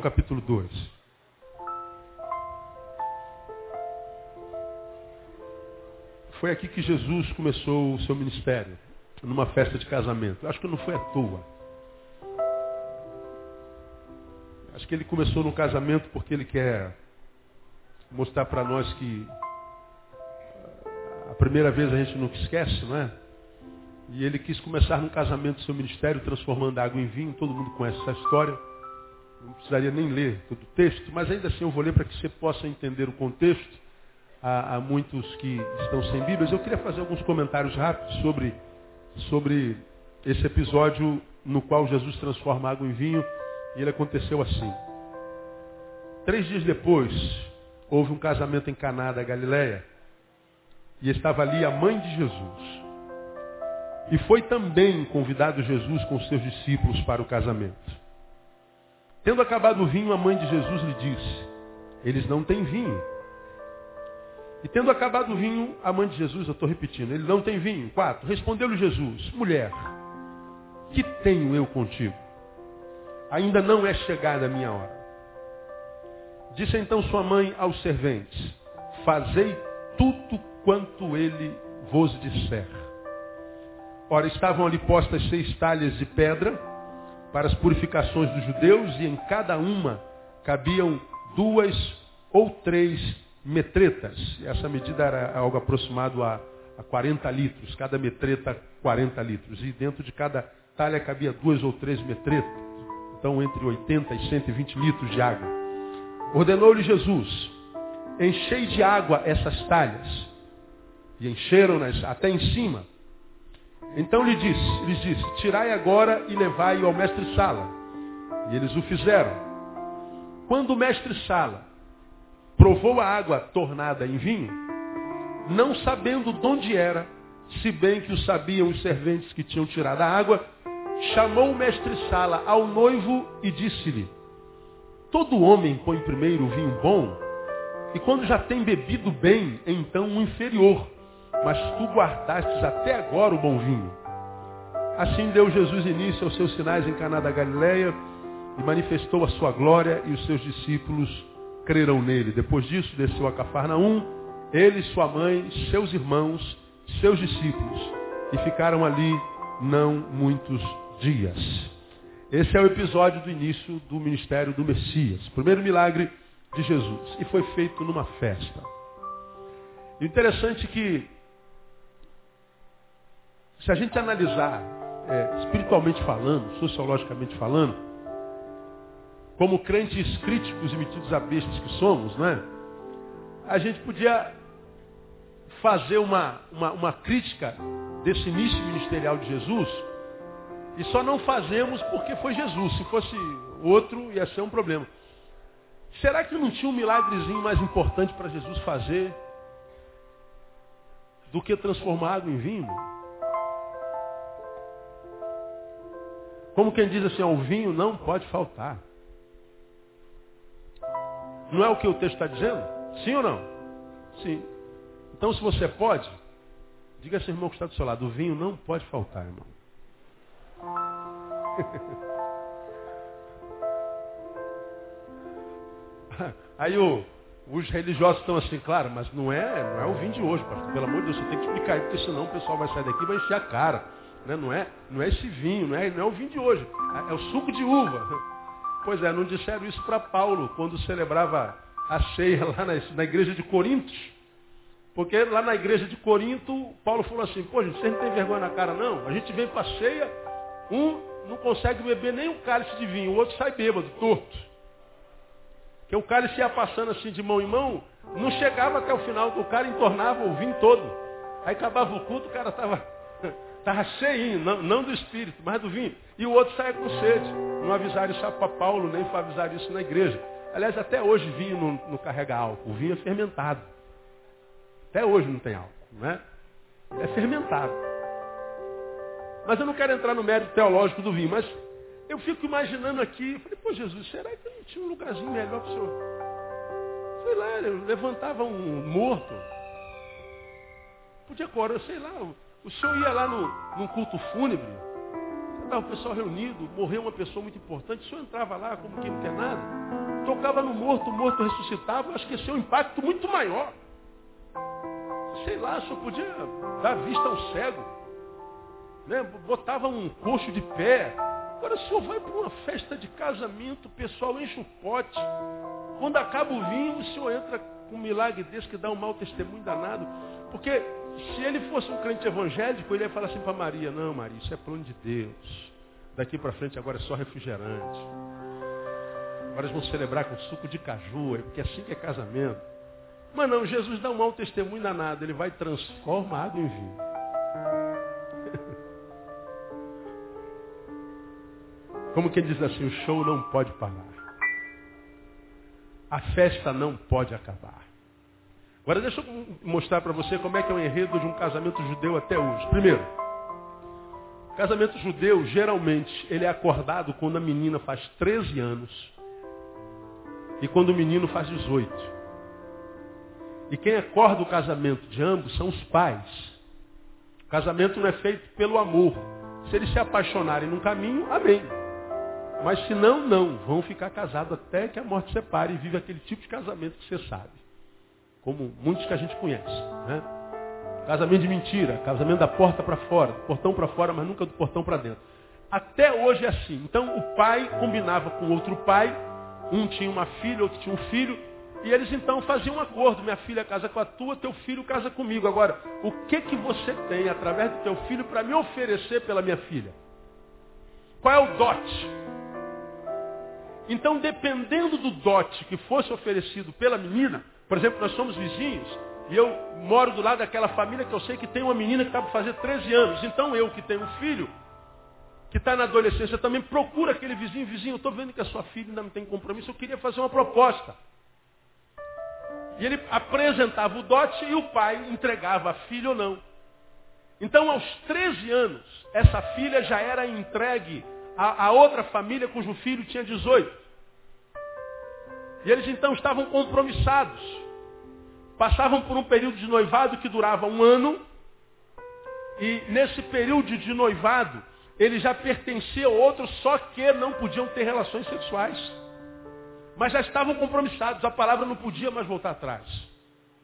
Capítulo 2. Foi aqui que Jesus começou o seu ministério, numa festa de casamento. Acho que não foi à toa. Acho que ele começou no casamento porque ele quer mostrar para nós que a primeira vez a gente nunca esquece, não é? E ele quis começar no casamento seu ministério, transformando água em vinho. Todo mundo conhece essa história. Não precisaria nem ler todo o texto, mas ainda assim eu vou ler para que você possa entender o contexto. Há, há muitos que estão sem Bíblias. Eu queria fazer alguns comentários rápidos sobre, sobre esse episódio no qual Jesus transforma água em vinho. E ele aconteceu assim. Três dias depois, houve um casamento em Caná da Galileia. E estava ali a mãe de Jesus. E foi também convidado Jesus com seus discípulos para o casamento. Tendo acabado o vinho, a mãe de Jesus lhe disse, eles não têm vinho. E tendo acabado o vinho, a mãe de Jesus, eu estou repetindo, ele não tem vinho. Quatro, respondeu-lhe Jesus, mulher, que tenho eu contigo? Ainda não é chegada a minha hora. Disse então sua mãe aos serventes, fazei tudo quanto ele vos disser. Ora, estavam ali postas seis talhas de pedra para as purificações dos judeus e em cada uma cabiam duas ou três metretas. Essa medida era algo aproximado a, a 40 litros, cada metreta 40 litros. E dentro de cada talha cabia duas ou três metretas. Então entre 80 e 120 litros de água. Ordenou-lhe Jesus, enchei de água essas talhas. E encheram-nas até em cima. Então lhe disse, lhes disse, tirai agora e levai-o ao mestre Sala. E eles o fizeram. Quando o mestre Sala provou a água tornada em vinho, não sabendo de onde era, se bem que o sabiam os serventes que tinham tirado a água, chamou o mestre Sala ao noivo e disse-lhe, todo homem põe primeiro o vinho bom, e quando já tem bebido bem, então o inferior mas tu guardastes até agora o bom vinho. Assim deu Jesus início aos seus sinais em Caná da Galileia e manifestou a sua glória e os seus discípulos creram nele. Depois disso desceu a Cafarnaum, ele, sua mãe, seus irmãos, seus discípulos e ficaram ali não muitos dias. Esse é o episódio do início do ministério do Messias, primeiro milagre de Jesus. E foi feito numa festa. Interessante que se a gente analisar é, espiritualmente falando, sociologicamente falando, como crentes críticos e metidos a bestas que somos, né? A gente podia fazer uma, uma, uma crítica desse início ministerial de Jesus e só não fazemos porque foi Jesus. Se fosse outro, ia ser um problema. Será que não tinha um milagrezinho mais importante para Jesus fazer do que transformar água em vinho? Como quem diz assim, o vinho não pode faltar. Não é o que o texto está dizendo? Sim ou não? Sim. Então se você pode, diga a seu irmão que está do seu lado, o vinho não pode faltar, irmão. Aí o, os religiosos estão assim, claro, mas não é, não é o vinho de hoje, pastor. Pelo amor de Deus, você tem que explicar aí, porque senão o pessoal vai sair daqui e vai encher a cara. Né? Não, é, não é esse vinho, não é, não é o vinho de hoje. É, é o suco de uva. Pois é, não disseram isso para Paulo quando celebrava a ceia lá na, na igreja de Corinto. Porque lá na igreja de Corinto, Paulo falou assim, pô, gente, vocês não tem vergonha na cara, não? A gente vem para a ceia, um não consegue beber nem um cálice de vinho, o outro sai bêbado, torto. Porque o cálice ia passando assim de mão em mão, não chegava até o final, o cara entornava o vinho todo. Aí acabava o culto, o cara estava Estava cheinho, não, não, do espírito, mas do vinho. E o outro saia com sede. Não avisaram isso para Paulo, nem para avisar isso na igreja. Aliás, até hoje vinho não, não carrega álcool. O vinho é fermentado. Até hoje não tem álcool, não é? Fermentado. Mas eu não quero entrar no mérito teológico do vinho, mas eu fico imaginando aqui, eu falei, pô Jesus, será que não tinha um lugarzinho melhor para o senhor? Sei lá, levantava um morto. Podia agora, sei lá, o senhor ia lá no, num culto fúnebre, estava o pessoal reunido, morreu uma pessoa muito importante, o senhor entrava lá como quem não quer nada, tocava no morto, o morto ressuscitava, acho que esse é um impacto muito maior. Sei lá, o senhor podia dar vista ao cego, né? botava um coxo de pé. Agora o senhor vai para uma festa de casamento, o pessoal enche o pote. Quando acaba o vinho, o senhor entra com um milagre desse que dá um mau testemunho danado. Porque se ele fosse um crente evangélico, ele ia falar assim para Maria, não Maria, isso é plano de Deus. Daqui para frente agora é só refrigerante. Agora eles vão celebrar com suco de caju, é porque é assim que é casamento. Mas não, Jesus dá um mau testemunho danado, ele vai transformar água em vinho. Como quem diz assim, o show não pode parar. A festa não pode acabar. Agora deixa eu mostrar para você como é que é o enredo de um casamento judeu até hoje. Primeiro, casamento judeu, geralmente, ele é acordado quando a menina faz 13 anos e quando o menino faz 18. E quem acorda o casamento de ambos são os pais. O casamento não é feito pelo amor. Se eles se apaixonarem num caminho, amém. Mas se não, não. Vão ficar casados até que a morte separe e vive aquele tipo de casamento que você sabe como muitos que a gente conhece. Né? Casamento de mentira, casamento da porta para fora, do portão para fora, mas nunca do portão para dentro. Até hoje é assim. Então o pai combinava com outro pai, um tinha uma filha, outro tinha um filho, e eles então faziam um acordo, minha filha casa com a tua, teu filho casa comigo. Agora, o que que você tem através do teu filho para me oferecer pela minha filha? Qual é o dote? Então, dependendo do dote que fosse oferecido pela menina, por exemplo, nós somos vizinhos e eu moro do lado daquela família que eu sei que tem uma menina que está para fazer 13 anos. Então eu que tenho um filho, que está na adolescência também, procura aquele vizinho, vizinho, eu estou vendo que a sua filha ainda não tem compromisso, eu queria fazer uma proposta. E ele apresentava o dote e o pai entregava a filha ou não. Então, aos 13 anos, essa filha já era entregue a, a outra família cujo filho tinha 18. E eles então estavam compromissados. Passavam por um período de noivado que durava um ano. E nesse período de noivado, ele já pertencia ao outro, só que não podiam ter relações sexuais. Mas já estavam compromissados, a palavra não podia mais voltar atrás.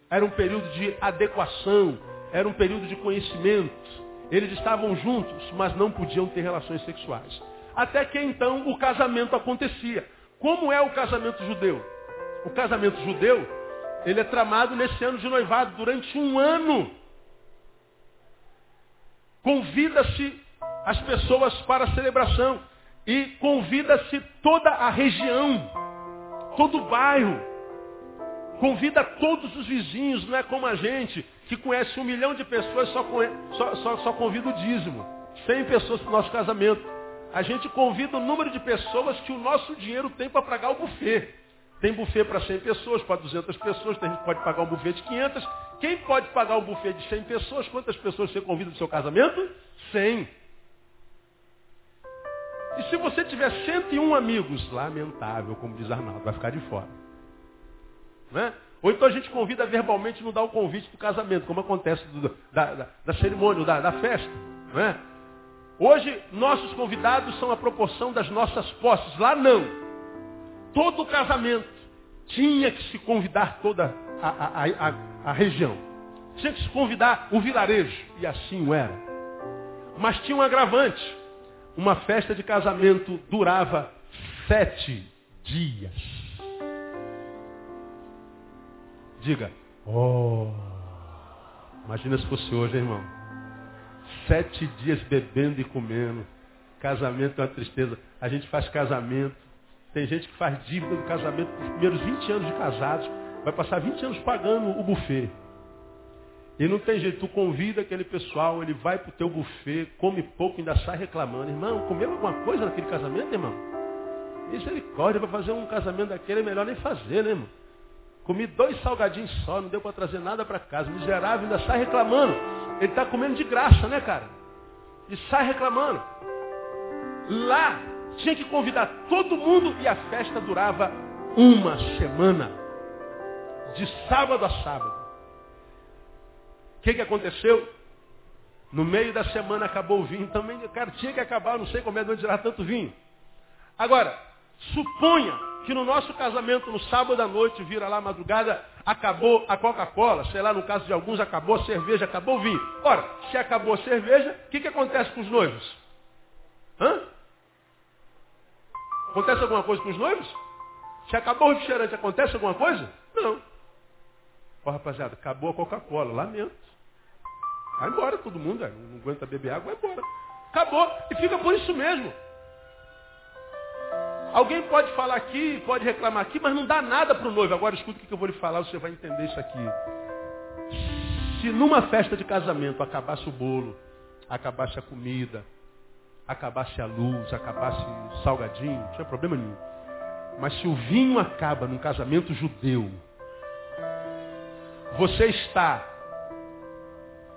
Era um período de adequação, era um período de conhecimento. Eles estavam juntos, mas não podiam ter relações sexuais. Até que então o casamento acontecia. Como é o casamento judeu? O casamento judeu, ele é tramado nesse ano de noivado, durante um ano. Convida-se as pessoas para a celebração. E convida-se toda a região, todo o bairro. Convida todos os vizinhos, não é como a gente, que conhece um milhão de pessoas, só, só, só, só convida o dízimo. 100 pessoas para o nosso casamento. A gente convida o número de pessoas que o nosso dinheiro tem para pagar o buffet. Tem buffet para 100 pessoas, para 200 pessoas, tem gente pode pagar um buffet de 500. Quem pode pagar um buffet de 100 pessoas? Quantas pessoas você convida no seu casamento? 100. E se você tiver 101 amigos, lamentável, como diz Arnaldo, vai ficar de fora. Né? Ou então a gente convida verbalmente e não dá o convite do casamento, como acontece do, da, da, da, cerimônia, da, da festa. Né? Hoje, nossos convidados são a proporção das nossas posses. Lá não. Todo casamento tinha que se convidar toda a, a, a, a, região. Tinha que se convidar o vilarejo. E assim o era. Mas tinha um agravante. Uma festa de casamento durava sete dias. Diga, oh. Imagina se fosse hoje, hein, irmão. Sete dias bebendo e comendo. Casamento é uma tristeza. A gente faz casamento. Tem gente que faz dívida do casamento nos primeiros 20 anos de casados. Vai passar 20 anos pagando o buffet. E não tem jeito, tu convida aquele pessoal, ele vai pro teu buffet, come pouco, ainda sai reclamando. Irmão, comeu alguma coisa naquele casamento, irmão? Misericórdia, para fazer um casamento daquele é melhor nem fazer, né, irmão? Comi dois salgadinhos só, não deu para trazer nada para casa. Miserável, ainda sai reclamando. Ele está comendo de graça, né, cara? E sai reclamando. Lá tinha que convidar todo mundo e a festa durava uma semana. De sábado a sábado. O que, que aconteceu? No meio da semana acabou o vinho. Também, cara, tinha que acabar, não sei como é de onde tirar tanto vinho. Agora, suponha que no nosso casamento, no sábado à noite, vira lá madrugada, acabou a Coca-Cola, sei lá, no caso de alguns, acabou a cerveja, acabou o vinho. Ora, se acabou a cerveja, o que, que acontece com os noivos? Hã? Acontece alguma coisa com os noivos? Se acabou o refrigerante, acontece alguma coisa? Não. Ó, rapaziada, acabou a Coca-Cola, lamento. Vai embora todo mundo, não aguenta beber água, vai embora. Acabou. E fica por isso mesmo. Alguém pode falar aqui, pode reclamar aqui, mas não dá nada para o noivo. Agora escuta o que eu vou lhe falar, você vai entender isso aqui. Se numa festa de casamento acabasse o bolo, acabasse a comida, acabasse a luz, acabasse o salgadinho, não tinha problema nenhum. Mas se o vinho acaba num casamento judeu, você está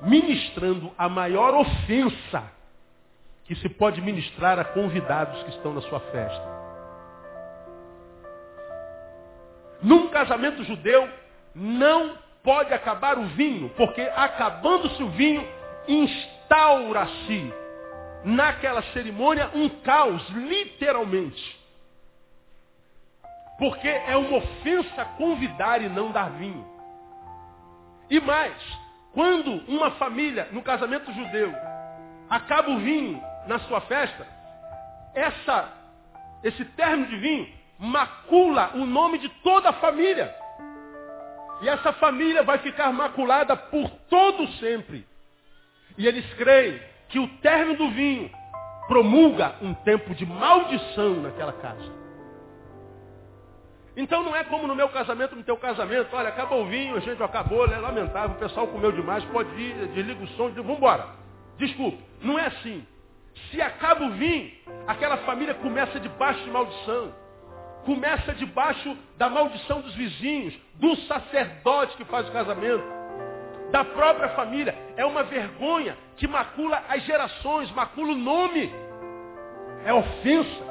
ministrando a maior ofensa que se pode ministrar a convidados que estão na sua festa. Num casamento judeu, não pode acabar o vinho, porque acabando-se o vinho, instaura-se naquela cerimônia um caos, literalmente. Porque é uma ofensa convidar e não dar vinho. E mais, quando uma família, no casamento judeu, acaba o vinho na sua festa, essa, esse término de vinho macula o nome de toda a família. E essa família vai ficar maculada por todo sempre. E eles creem que o término do vinho promulga um tempo de maldição naquela casa. Então não é como no meu casamento, no teu casamento, olha, acabou o vinho, a gente acabou, é lamentável, o pessoal comeu demais, pode ir, desliga o som, vamos embora. Desculpa, não é assim. Se acaba o vinho, aquela família começa debaixo de maldição. Começa debaixo da maldição dos vizinhos, do sacerdote que faz o casamento, da própria família. É uma vergonha que macula as gerações, macula o nome. É ofensa.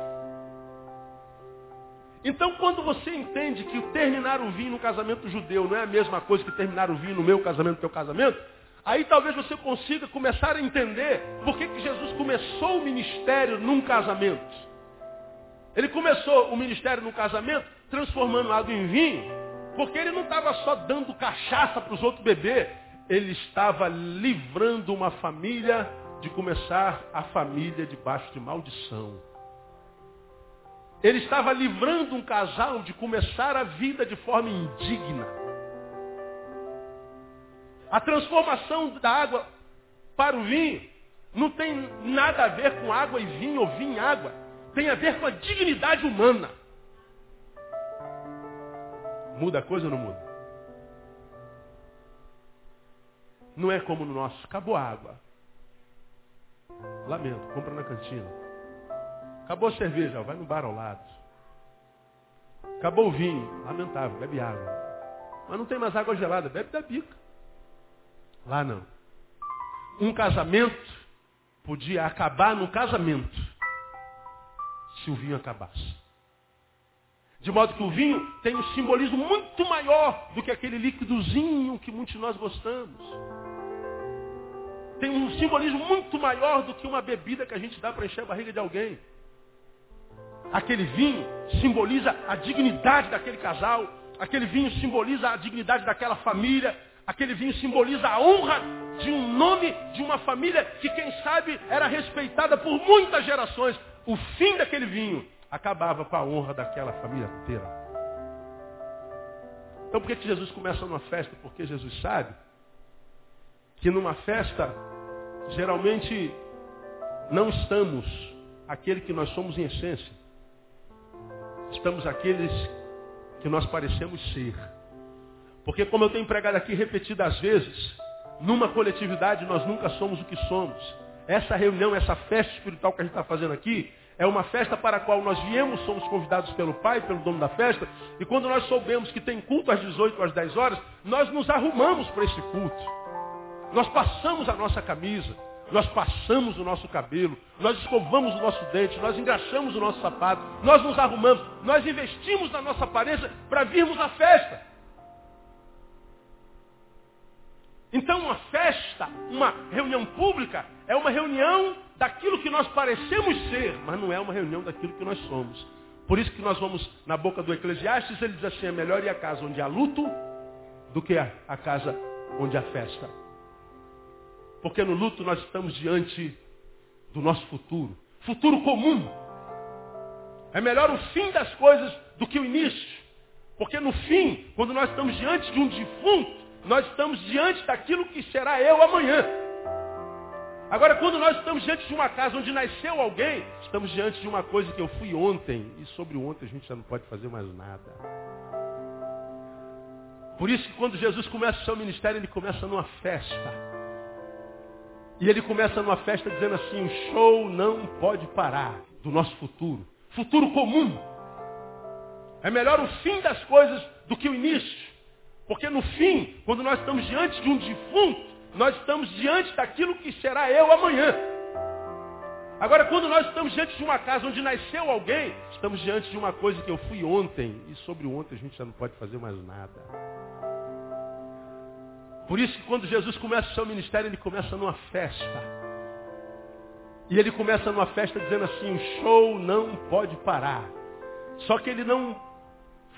Então, quando você entende que terminar o vinho no casamento judeu não é a mesma coisa que terminar o vinho no meu casamento, no teu casamento, aí talvez você consiga começar a entender por que, que Jesus começou o ministério num casamento. Ele começou o ministério num casamento transformando água em vinho, porque ele não estava só dando cachaça para os outros beber, ele estava livrando uma família de começar a família debaixo de maldição. Ele estava livrando um casal de começar a vida de forma indigna. A transformação da água para o vinho não tem nada a ver com água e vinho ou vinho e água. Tem a ver com a dignidade humana. Muda a coisa ou não muda? Não é como no nosso. Acabou a água. Lamento, compra na cantina. Acabou a cerveja, vai no bar ao lado. Acabou o vinho, lamentável, bebe água. Mas não tem mais água gelada, bebe da bica. Lá não. Um casamento podia acabar no casamento se o vinho acabasse. De modo que o vinho tem um simbolismo muito maior do que aquele líquidozinho que muitos de nós gostamos. Tem um simbolismo muito maior do que uma bebida que a gente dá para encher a barriga de alguém. Aquele vinho simboliza a dignidade daquele casal. Aquele vinho simboliza a dignidade daquela família. Aquele vinho simboliza a honra de um nome de uma família que, quem sabe, era respeitada por muitas gerações. O fim daquele vinho acabava com a honra daquela família inteira. Então por que, que Jesus começa numa festa? Porque Jesus sabe que numa festa, geralmente, não estamos aquele que nós somos em essência estamos aqueles que nós parecemos ser. Porque como eu tenho pregado aqui repetidas vezes, numa coletividade nós nunca somos o que somos. Essa reunião, essa festa espiritual que a gente está fazendo aqui, é uma festa para a qual nós viemos, somos convidados pelo Pai, pelo dono da festa, e quando nós soubemos que tem culto às 18 às 10 horas, nós nos arrumamos para esse culto. Nós passamos a nossa camisa, nós passamos o nosso cabelo, nós escovamos o nosso dente, nós engraxamos o nosso sapato, nós nos arrumamos, nós investimos na nossa aparência para virmos à festa. Então uma festa, uma reunião pública, é uma reunião daquilo que nós parecemos ser, mas não é uma reunião daquilo que nós somos. Por isso que nós vamos na boca do Eclesiastes, ele diz assim, é melhor ir à casa onde há luto do que a, a casa onde há festa. Porque no luto nós estamos diante do nosso futuro. Futuro comum. É melhor o fim das coisas do que o início. Porque no fim, quando nós estamos diante de um defunto, nós estamos diante daquilo que será eu amanhã. Agora, quando nós estamos diante de uma casa onde nasceu alguém, estamos diante de uma coisa que eu fui ontem. E sobre o ontem a gente já não pode fazer mais nada. Por isso que quando Jesus começa o seu ministério, ele começa numa festa. E ele começa numa festa dizendo assim, o show não pode parar do nosso futuro. Futuro comum. É melhor o fim das coisas do que o início. Porque no fim, quando nós estamos diante de um defunto, nós estamos diante daquilo que será eu amanhã. Agora, quando nós estamos diante de uma casa onde nasceu alguém, estamos diante de uma coisa que eu fui ontem. E sobre o ontem a gente já não pode fazer mais nada. Por isso que quando Jesus começa o seu ministério, ele começa numa festa. E ele começa numa festa dizendo assim, o show não pode parar. Só que ele não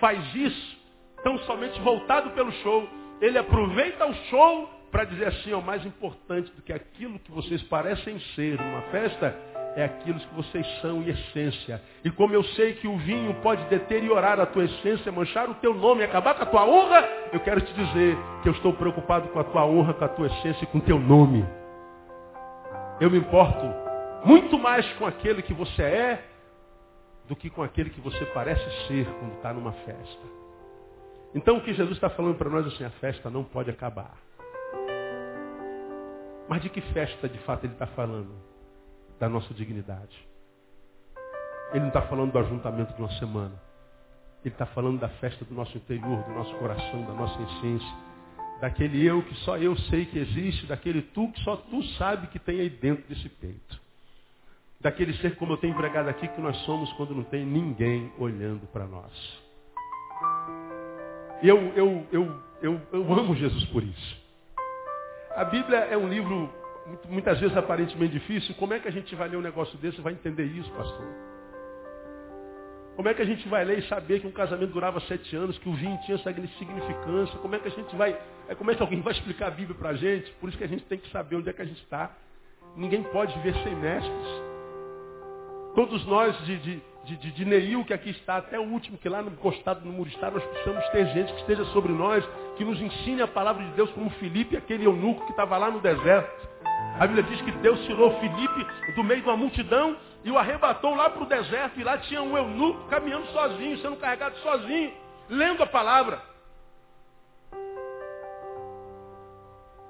faz isso tão somente voltado pelo show. Ele aproveita o show para dizer assim, o mais importante do que aquilo que vocês parecem ser numa festa é aquilo que vocês são em essência. E como eu sei que o vinho pode deteriorar a tua essência, manchar o teu nome, acabar com a tua honra, eu quero te dizer que eu estou preocupado com a tua honra, com a tua essência e com o teu nome. Eu me importo muito mais com aquele que você é do que com aquele que você parece ser quando está numa festa. Então o que Jesus está falando para nós é assim, a festa não pode acabar. Mas de que festa de fato ele está falando? Da nossa dignidade. Ele não está falando do ajuntamento de uma semana. Ele está falando da festa do nosso interior, do nosso coração, da nossa essência. Daquele eu que só eu sei que existe, daquele tu que só tu sabe que tem aí dentro desse peito. Daquele ser como eu tenho empregado aqui que nós somos quando não tem ninguém olhando para nós. Eu, eu, eu, eu, eu amo Jesus por isso. A Bíblia é um livro muitas vezes aparentemente difícil. Como é que a gente vai ler um negócio desse e vai entender isso, pastor? Como é que a gente vai ler e saber que um casamento durava sete anos, que o vinho tinha essa significância? Como é que a gente vai. É, como é que alguém vai explicar a Bíblia para a gente? Por isso que a gente tem que saber onde é que a gente está. Ninguém pode viver sem mestres. Todos nós de, de, de, de, Neil, que aqui está, até o último que lá no encostado no muro está, nós precisamos ter gente que esteja sobre nós, que nos ensine a palavra de Deus, como Filipe, aquele eunuco que estava lá no deserto. A Bíblia diz que Deus tirou Filipe do meio de uma multidão e o arrebatou lá para o deserto, e lá tinha um eunuco caminhando sozinho, sendo carregado sozinho, lendo a palavra.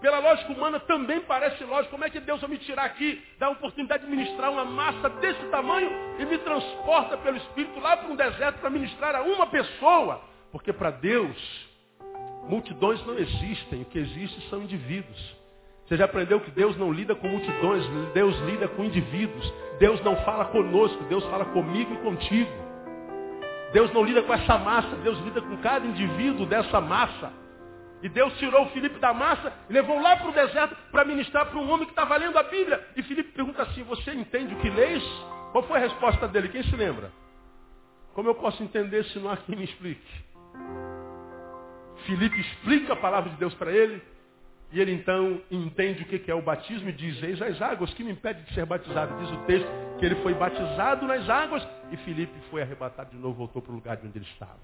Pela lógica humana também parece lógico. Como é que Deus vai me tirar aqui, dá a oportunidade de ministrar uma massa desse tamanho e me transporta pelo Espírito lá para um deserto para ministrar a uma pessoa? Porque para Deus, multidões não existem. O que existe são indivíduos. Você já aprendeu que Deus não lida com multidões, Deus lida com indivíduos. Deus não fala conosco, Deus fala comigo e contigo. Deus não lida com essa massa, Deus lida com cada indivíduo dessa massa. E Deus tirou o Filipe da massa e levou lá para o deserto para ministrar para um homem que estava lendo a Bíblia. E Filipe pergunta assim, você entende o que leis? Qual foi a resposta dele? Quem se lembra? Como eu posso entender se não há quem me explique? Filipe explica a palavra de Deus para ele. E ele então entende o que é o batismo e diz, eis as águas que me impede de ser batizado. Diz o texto que ele foi batizado nas águas e Filipe foi arrebatado de novo, voltou para o lugar de onde ele estava.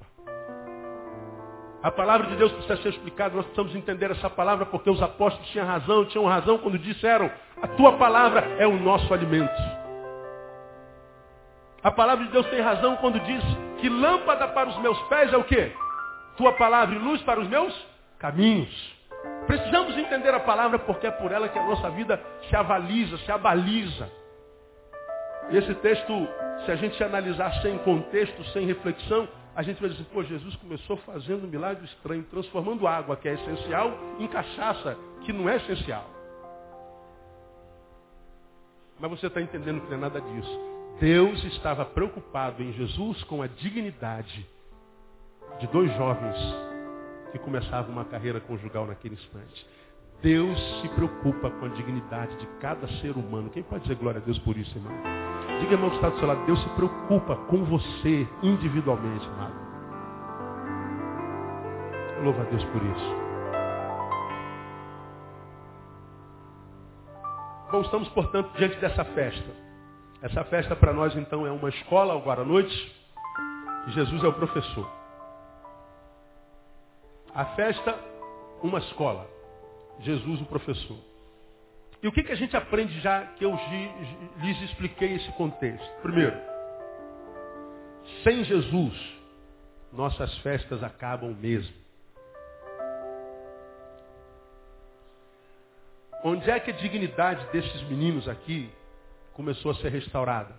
A palavra de Deus precisa ser explicada, nós precisamos entender essa palavra porque os apóstolos tinham razão, tinham razão quando disseram, a tua palavra é o nosso alimento. A palavra de Deus tem razão quando diz que lâmpada para os meus pés é o quê? Tua palavra e luz para os meus caminhos. Precisamos entender a palavra porque é por ela que a nossa vida se avaliza, se abaliza. E esse texto, se a gente analisar sem contexto, sem reflexão, a gente vai dizer, pô, Jesus começou fazendo um milagre estranho, transformando água, que é essencial, em cachaça, que não é essencial. Mas você está entendendo que não é nada disso. Deus estava preocupado em Jesus com a dignidade de dois jovens que começavam uma carreira conjugal naquele instante. Deus se preocupa com a dignidade de cada ser humano. Quem pode dizer glória a Deus por isso, irmão? Diga, irmão, que está do seu lado. Deus se preocupa com você individualmente, amado. Louva a Deus por isso. Bom, estamos, portanto, diante dessa festa. Essa festa para nós, então, é uma escola agora à noite. Jesus é o professor. A festa, uma escola. Jesus, o professor. E o que, que a gente aprende já que eu lhes expliquei esse contexto? Primeiro, sem Jesus, nossas festas acabam mesmo. Onde é que a dignidade desses meninos aqui começou a ser restaurada?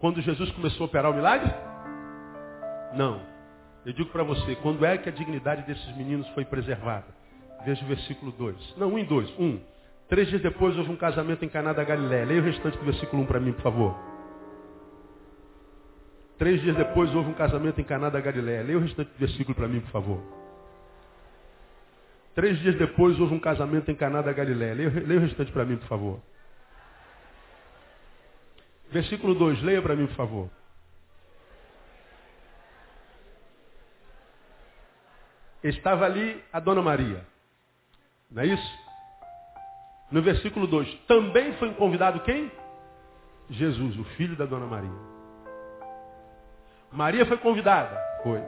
Quando Jesus começou a operar o milagre? Não. Eu digo para você, quando é que a dignidade desses meninos foi preservada? Veja o versículo 2. Não, 1 um e 2. 1. Um. Três dias depois houve um casamento em Caná da Galiléia. Leia o restante do versículo 1 para mim, por favor. Três dias depois houve um casamento em Caná da Galiléia. Leia o restante do versículo para mim, por favor. Três dias depois houve um casamento em Caná da Galiléia. Leia, leia o restante para mim, por favor. Versículo 2, leia para mim, por favor. Estava ali a Dona Maria. Não é isso? No versículo 2, também foi convidado quem? Jesus, o filho da Dona Maria. Maria foi convidada? Foi.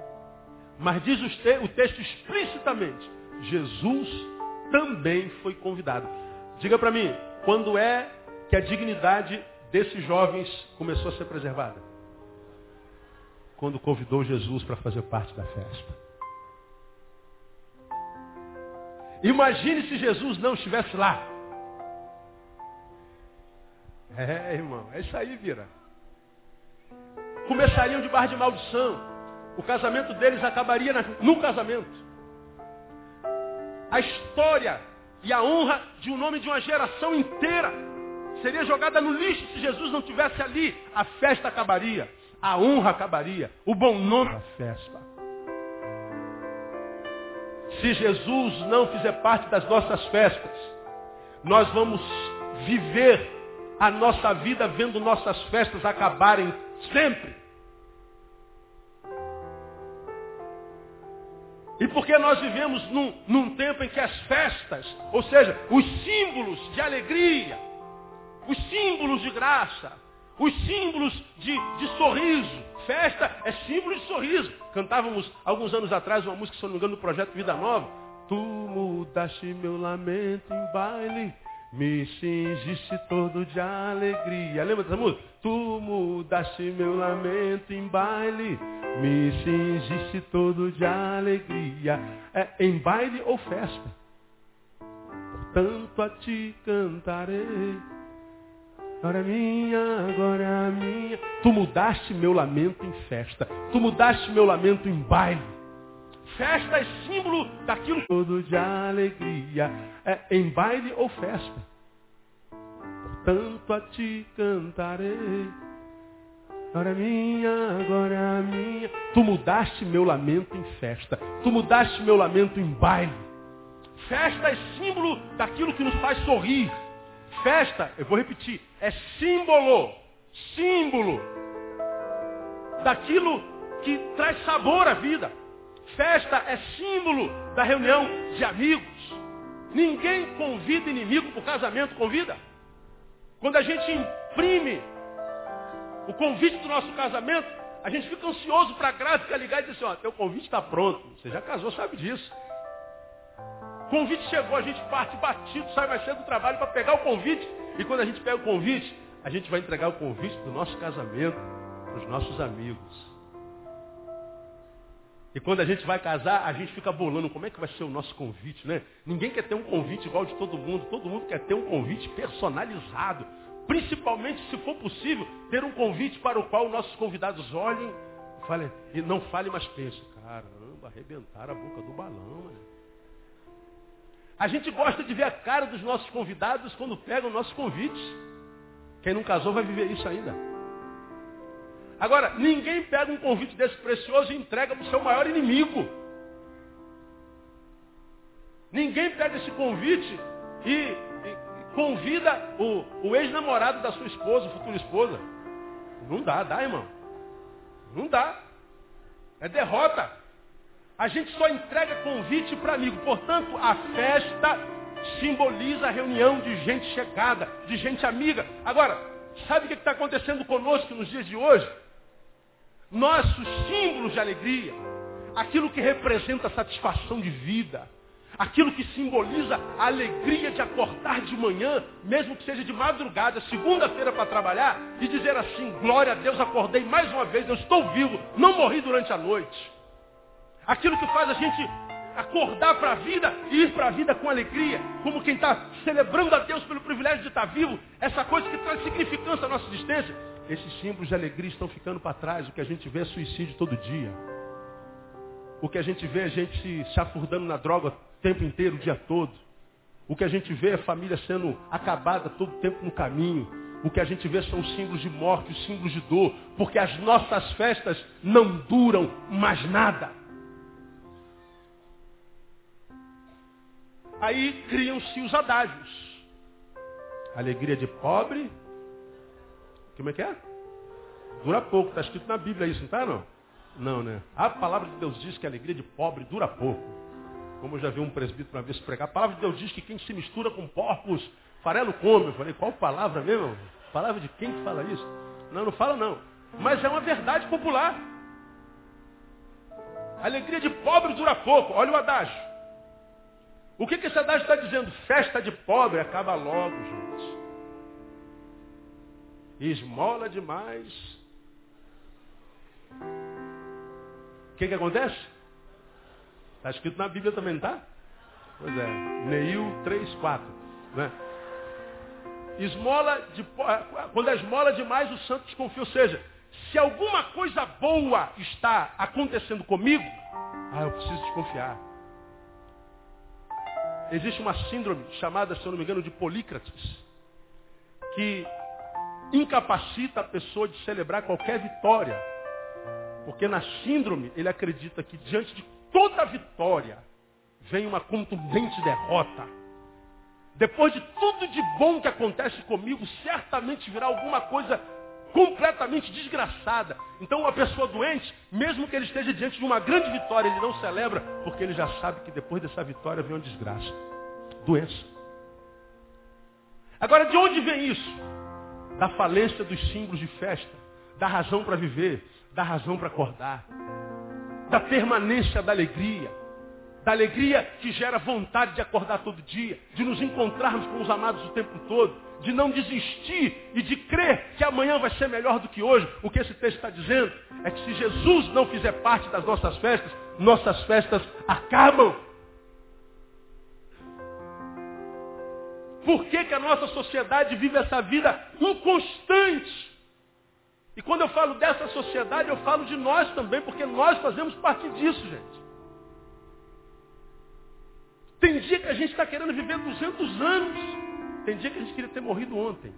Mas diz o texto explicitamente, Jesus também foi convidado. Diga para mim, quando é que a dignidade desses jovens começou a ser preservada? Quando convidou Jesus para fazer parte da festa. Imagine se Jesus não estivesse lá. É, irmão, é isso aí, vira. Começariam de bar de maldição. O casamento deles acabaria no casamento a história e a honra de um nome de uma geração inteira seria jogada no lixo se Jesus não tivesse ali. A festa acabaria, a honra acabaria, o bom nome da festa. Se Jesus não fizer parte das nossas festas, nós vamos viver a nossa vida vendo nossas festas acabarem sempre. E porque nós vivemos num, num tempo em que as festas, ou seja, os símbolos de alegria, os símbolos de graça, os símbolos de, de sorriso, festa é símbolo de sorriso. Cantávamos alguns anos atrás uma música, se não me engano, do projeto Vida Nova. Tu mudaste meu lamento em baile, me cingiste todo de alegria. Lembra dessa música? Tu mudaste meu lamento em baile, me cingiste todo de alegria. É em baile ou festa? Portanto a ti cantarei. Agora é minha, agora é minha. Tu mudaste meu lamento em festa. Tu mudaste meu lamento em baile. Festa é símbolo daquilo todo de alegria. É em baile ou festa? Portanto a ti cantarei. Agora é minha, agora minha. Tu mudaste meu lamento em festa. Tu mudaste meu lamento em baile. Festa é símbolo daquilo que nos faz sorrir. Festa, eu vou repetir, é símbolo, símbolo daquilo que traz sabor à vida. Festa é símbolo da reunião de amigos. Ninguém convida inimigo para o casamento, convida. Quando a gente imprime o convite do nosso casamento, a gente fica ansioso para a gráfica ligar e dizer assim, ó, teu convite está pronto. Você já casou, sabe disso. Convite chegou, a gente parte batido, sai mais cedo do trabalho para pegar o convite. E quando a gente pega o convite, a gente vai entregar o convite do nosso casamento para os nossos amigos. E quando a gente vai casar, a gente fica bolando como é que vai ser o nosso convite, né? Ninguém quer ter um convite igual de todo mundo. Todo mundo quer ter um convite personalizado. Principalmente, se for possível, ter um convite para o qual nossos convidados olhem e, falem, e não falem, mas pensem, caramba, arrebentaram a boca do balão. Né? A gente gosta de ver a cara dos nossos convidados quando pegam nossos convites. Quem não casou vai viver isso ainda. Agora, ninguém pega um convite desse precioso e entrega para o seu maior inimigo. Ninguém pega esse convite e, e convida o, o ex-namorado da sua esposa, futura esposa. Não dá, dá, irmão. Não dá. É derrota. A gente só entrega convite para amigo. Portanto, a festa simboliza a reunião de gente chegada, de gente amiga. Agora, sabe o que está acontecendo conosco nos dias de hoje? Nossos símbolos de alegria, aquilo que representa satisfação de vida, aquilo que simboliza a alegria de acordar de manhã, mesmo que seja de madrugada, segunda-feira para trabalhar, e dizer assim, glória a Deus, acordei mais uma vez, eu estou vivo, não morri durante a noite. Aquilo que faz a gente acordar para a vida e ir para a vida com alegria, como quem está celebrando a Deus pelo privilégio de estar vivo, essa coisa que traz significância à nossa existência. Esses símbolos de alegria estão ficando para trás. O que a gente vê é suicídio todo dia. O que a gente vê é a gente se chafurdando na droga o tempo inteiro, o dia todo. O que a gente vê é família sendo acabada todo o tempo no caminho. O que a gente vê são os símbolos de morte, os símbolos de dor. Porque as nossas festas não duram mais nada. Aí criam-se os adágios. Alegria de pobre. Como é que é? Dura pouco. Está escrito na Bíblia isso, não está não? Não, né? A palavra de Deus diz que a alegria de pobre dura pouco. Como eu já vi um presbítero uma vez pregar. A palavra de Deus diz que quem se mistura com porcos, farelo come. Eu falei, qual palavra mesmo? Palavra de quem que fala isso? Não, não fala não. Mas é uma verdade popular. A alegria de pobre dura pouco. Olha o adágio. O que, que esse adágio está dizendo? Festa de pobre acaba logo, gente. Esmola demais. O que, que acontece? Está escrito na Bíblia também, tá? Pois é. Neil 3, 4. Né? Esmola de, quando é esmola demais, o santo desconfia. Ou seja, se alguma coisa boa está acontecendo comigo, ah, eu preciso desconfiar. Existe uma síndrome chamada, se eu não me engano, de Polícrates, que incapacita a pessoa de celebrar qualquer vitória. Porque na síndrome ele acredita que diante de toda vitória vem uma contundente derrota. Depois de tudo de bom que acontece comigo, certamente virá alguma coisa completamente desgraçada. Então, a pessoa doente, mesmo que ele esteja diante de uma grande vitória, ele não celebra, porque ele já sabe que depois dessa vitória vem uma desgraça. Doença. Agora, de onde vem isso? Da falência dos símbolos de festa, da razão para viver, da razão para acordar, da permanência da alegria, da alegria que gera vontade de acordar todo dia, de nos encontrarmos com os amados o tempo todo, de não desistir e de crer que amanhã vai ser melhor do que hoje. O que esse texto está dizendo é que se Jesus não fizer parte das nossas festas, nossas festas acabam. Por que, que a nossa sociedade vive essa vida inconstante? E quando eu falo dessa sociedade, eu falo de nós também, porque nós fazemos parte disso, gente. Tem dia que a gente está querendo viver 200 anos. Tem dia que a gente queria ter morrido ontem.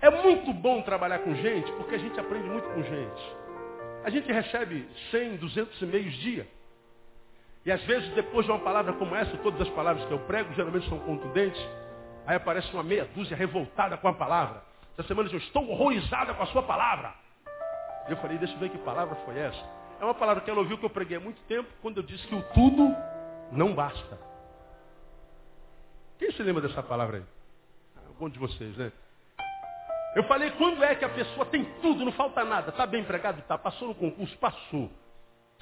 É muito bom trabalhar com gente, porque a gente aprende muito com gente. A gente recebe 100, 200 e-mails dia. E às vezes, depois de uma palavra como essa, todas as palavras que eu prego geralmente são contundentes, aí aparece uma meia dúzia revoltada com a palavra. Essa semana eu estou horrorizada com a sua palavra. Eu falei, deixa eu ver que palavra foi essa. É uma palavra que ela ouviu que eu preguei há muito tempo, quando eu disse que o tudo não basta. Quem se lembra dessa palavra aí? Algum de vocês, né? Eu falei, quando é que a pessoa tem tudo, não falta nada, está bem empregado? Está, passou no concurso? Passou.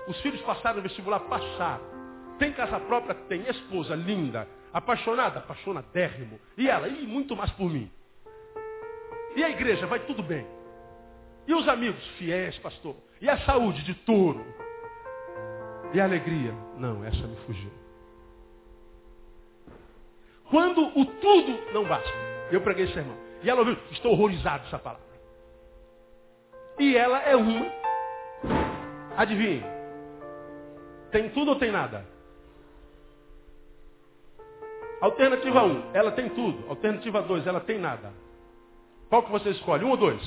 Os filhos passaram no vestibular? Passaram. Tem casa própria? Tem. Esposa linda, apaixonada? Apaixonadérrimo. E ela? E muito mais por mim. E a igreja? Vai tudo bem. E os amigos? Fiéis, pastor. E a saúde de touro? E a alegria? Não, essa me fugiu. Quando o tudo não basta. Eu preguei esse sermão. E ela ouviu, estou horrorizado essa palavra. E ela é uma. Adivinhe. Tem tudo ou tem nada? Alternativa 1, um, ela tem tudo. Alternativa 2, ela tem nada. Qual que você escolhe? Um ou dois?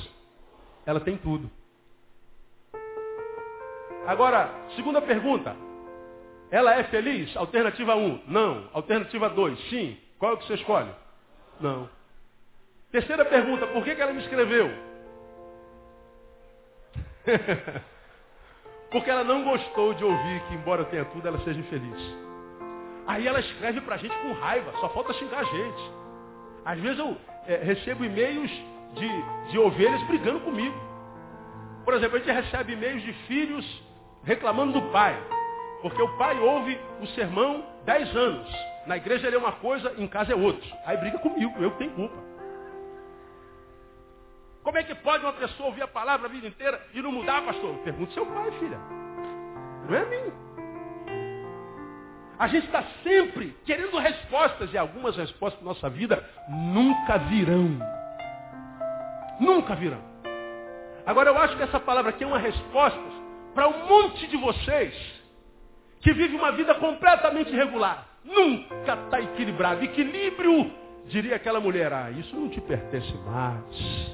Ela tem tudo. Agora, segunda pergunta. Ela é feliz? Alternativa 1, não. Alternativa 2, sim. Qual é o que você escolhe? Não. Terceira pergunta, por que, que ela me escreveu? Porque ela não gostou de ouvir que, embora tenha tudo, ela seja infeliz. Aí ela escreve pra gente com raiva, só falta xingar a gente. Às vezes eu é, recebo e-mails de, de ovelhas brigando comigo. Por exemplo, a gente recebe e-mails de filhos reclamando do pai. Porque o pai ouve o sermão 10 anos. Na igreja ele é uma coisa, em casa é outra. Aí briga comigo, eu tenho culpa. Como é que pode uma pessoa ouvir a palavra a vida inteira e não mudar, pastor? Pergunta seu pai, filha. Não é mim. A gente está sempre querendo respostas e algumas respostas da nossa vida nunca virão. Nunca virão. Agora eu acho que essa palavra aqui é uma resposta para um monte de vocês que vive uma vida completamente irregular. Nunca está equilibrado. Equilíbrio, diria aquela mulher, ah, isso não te pertence mais.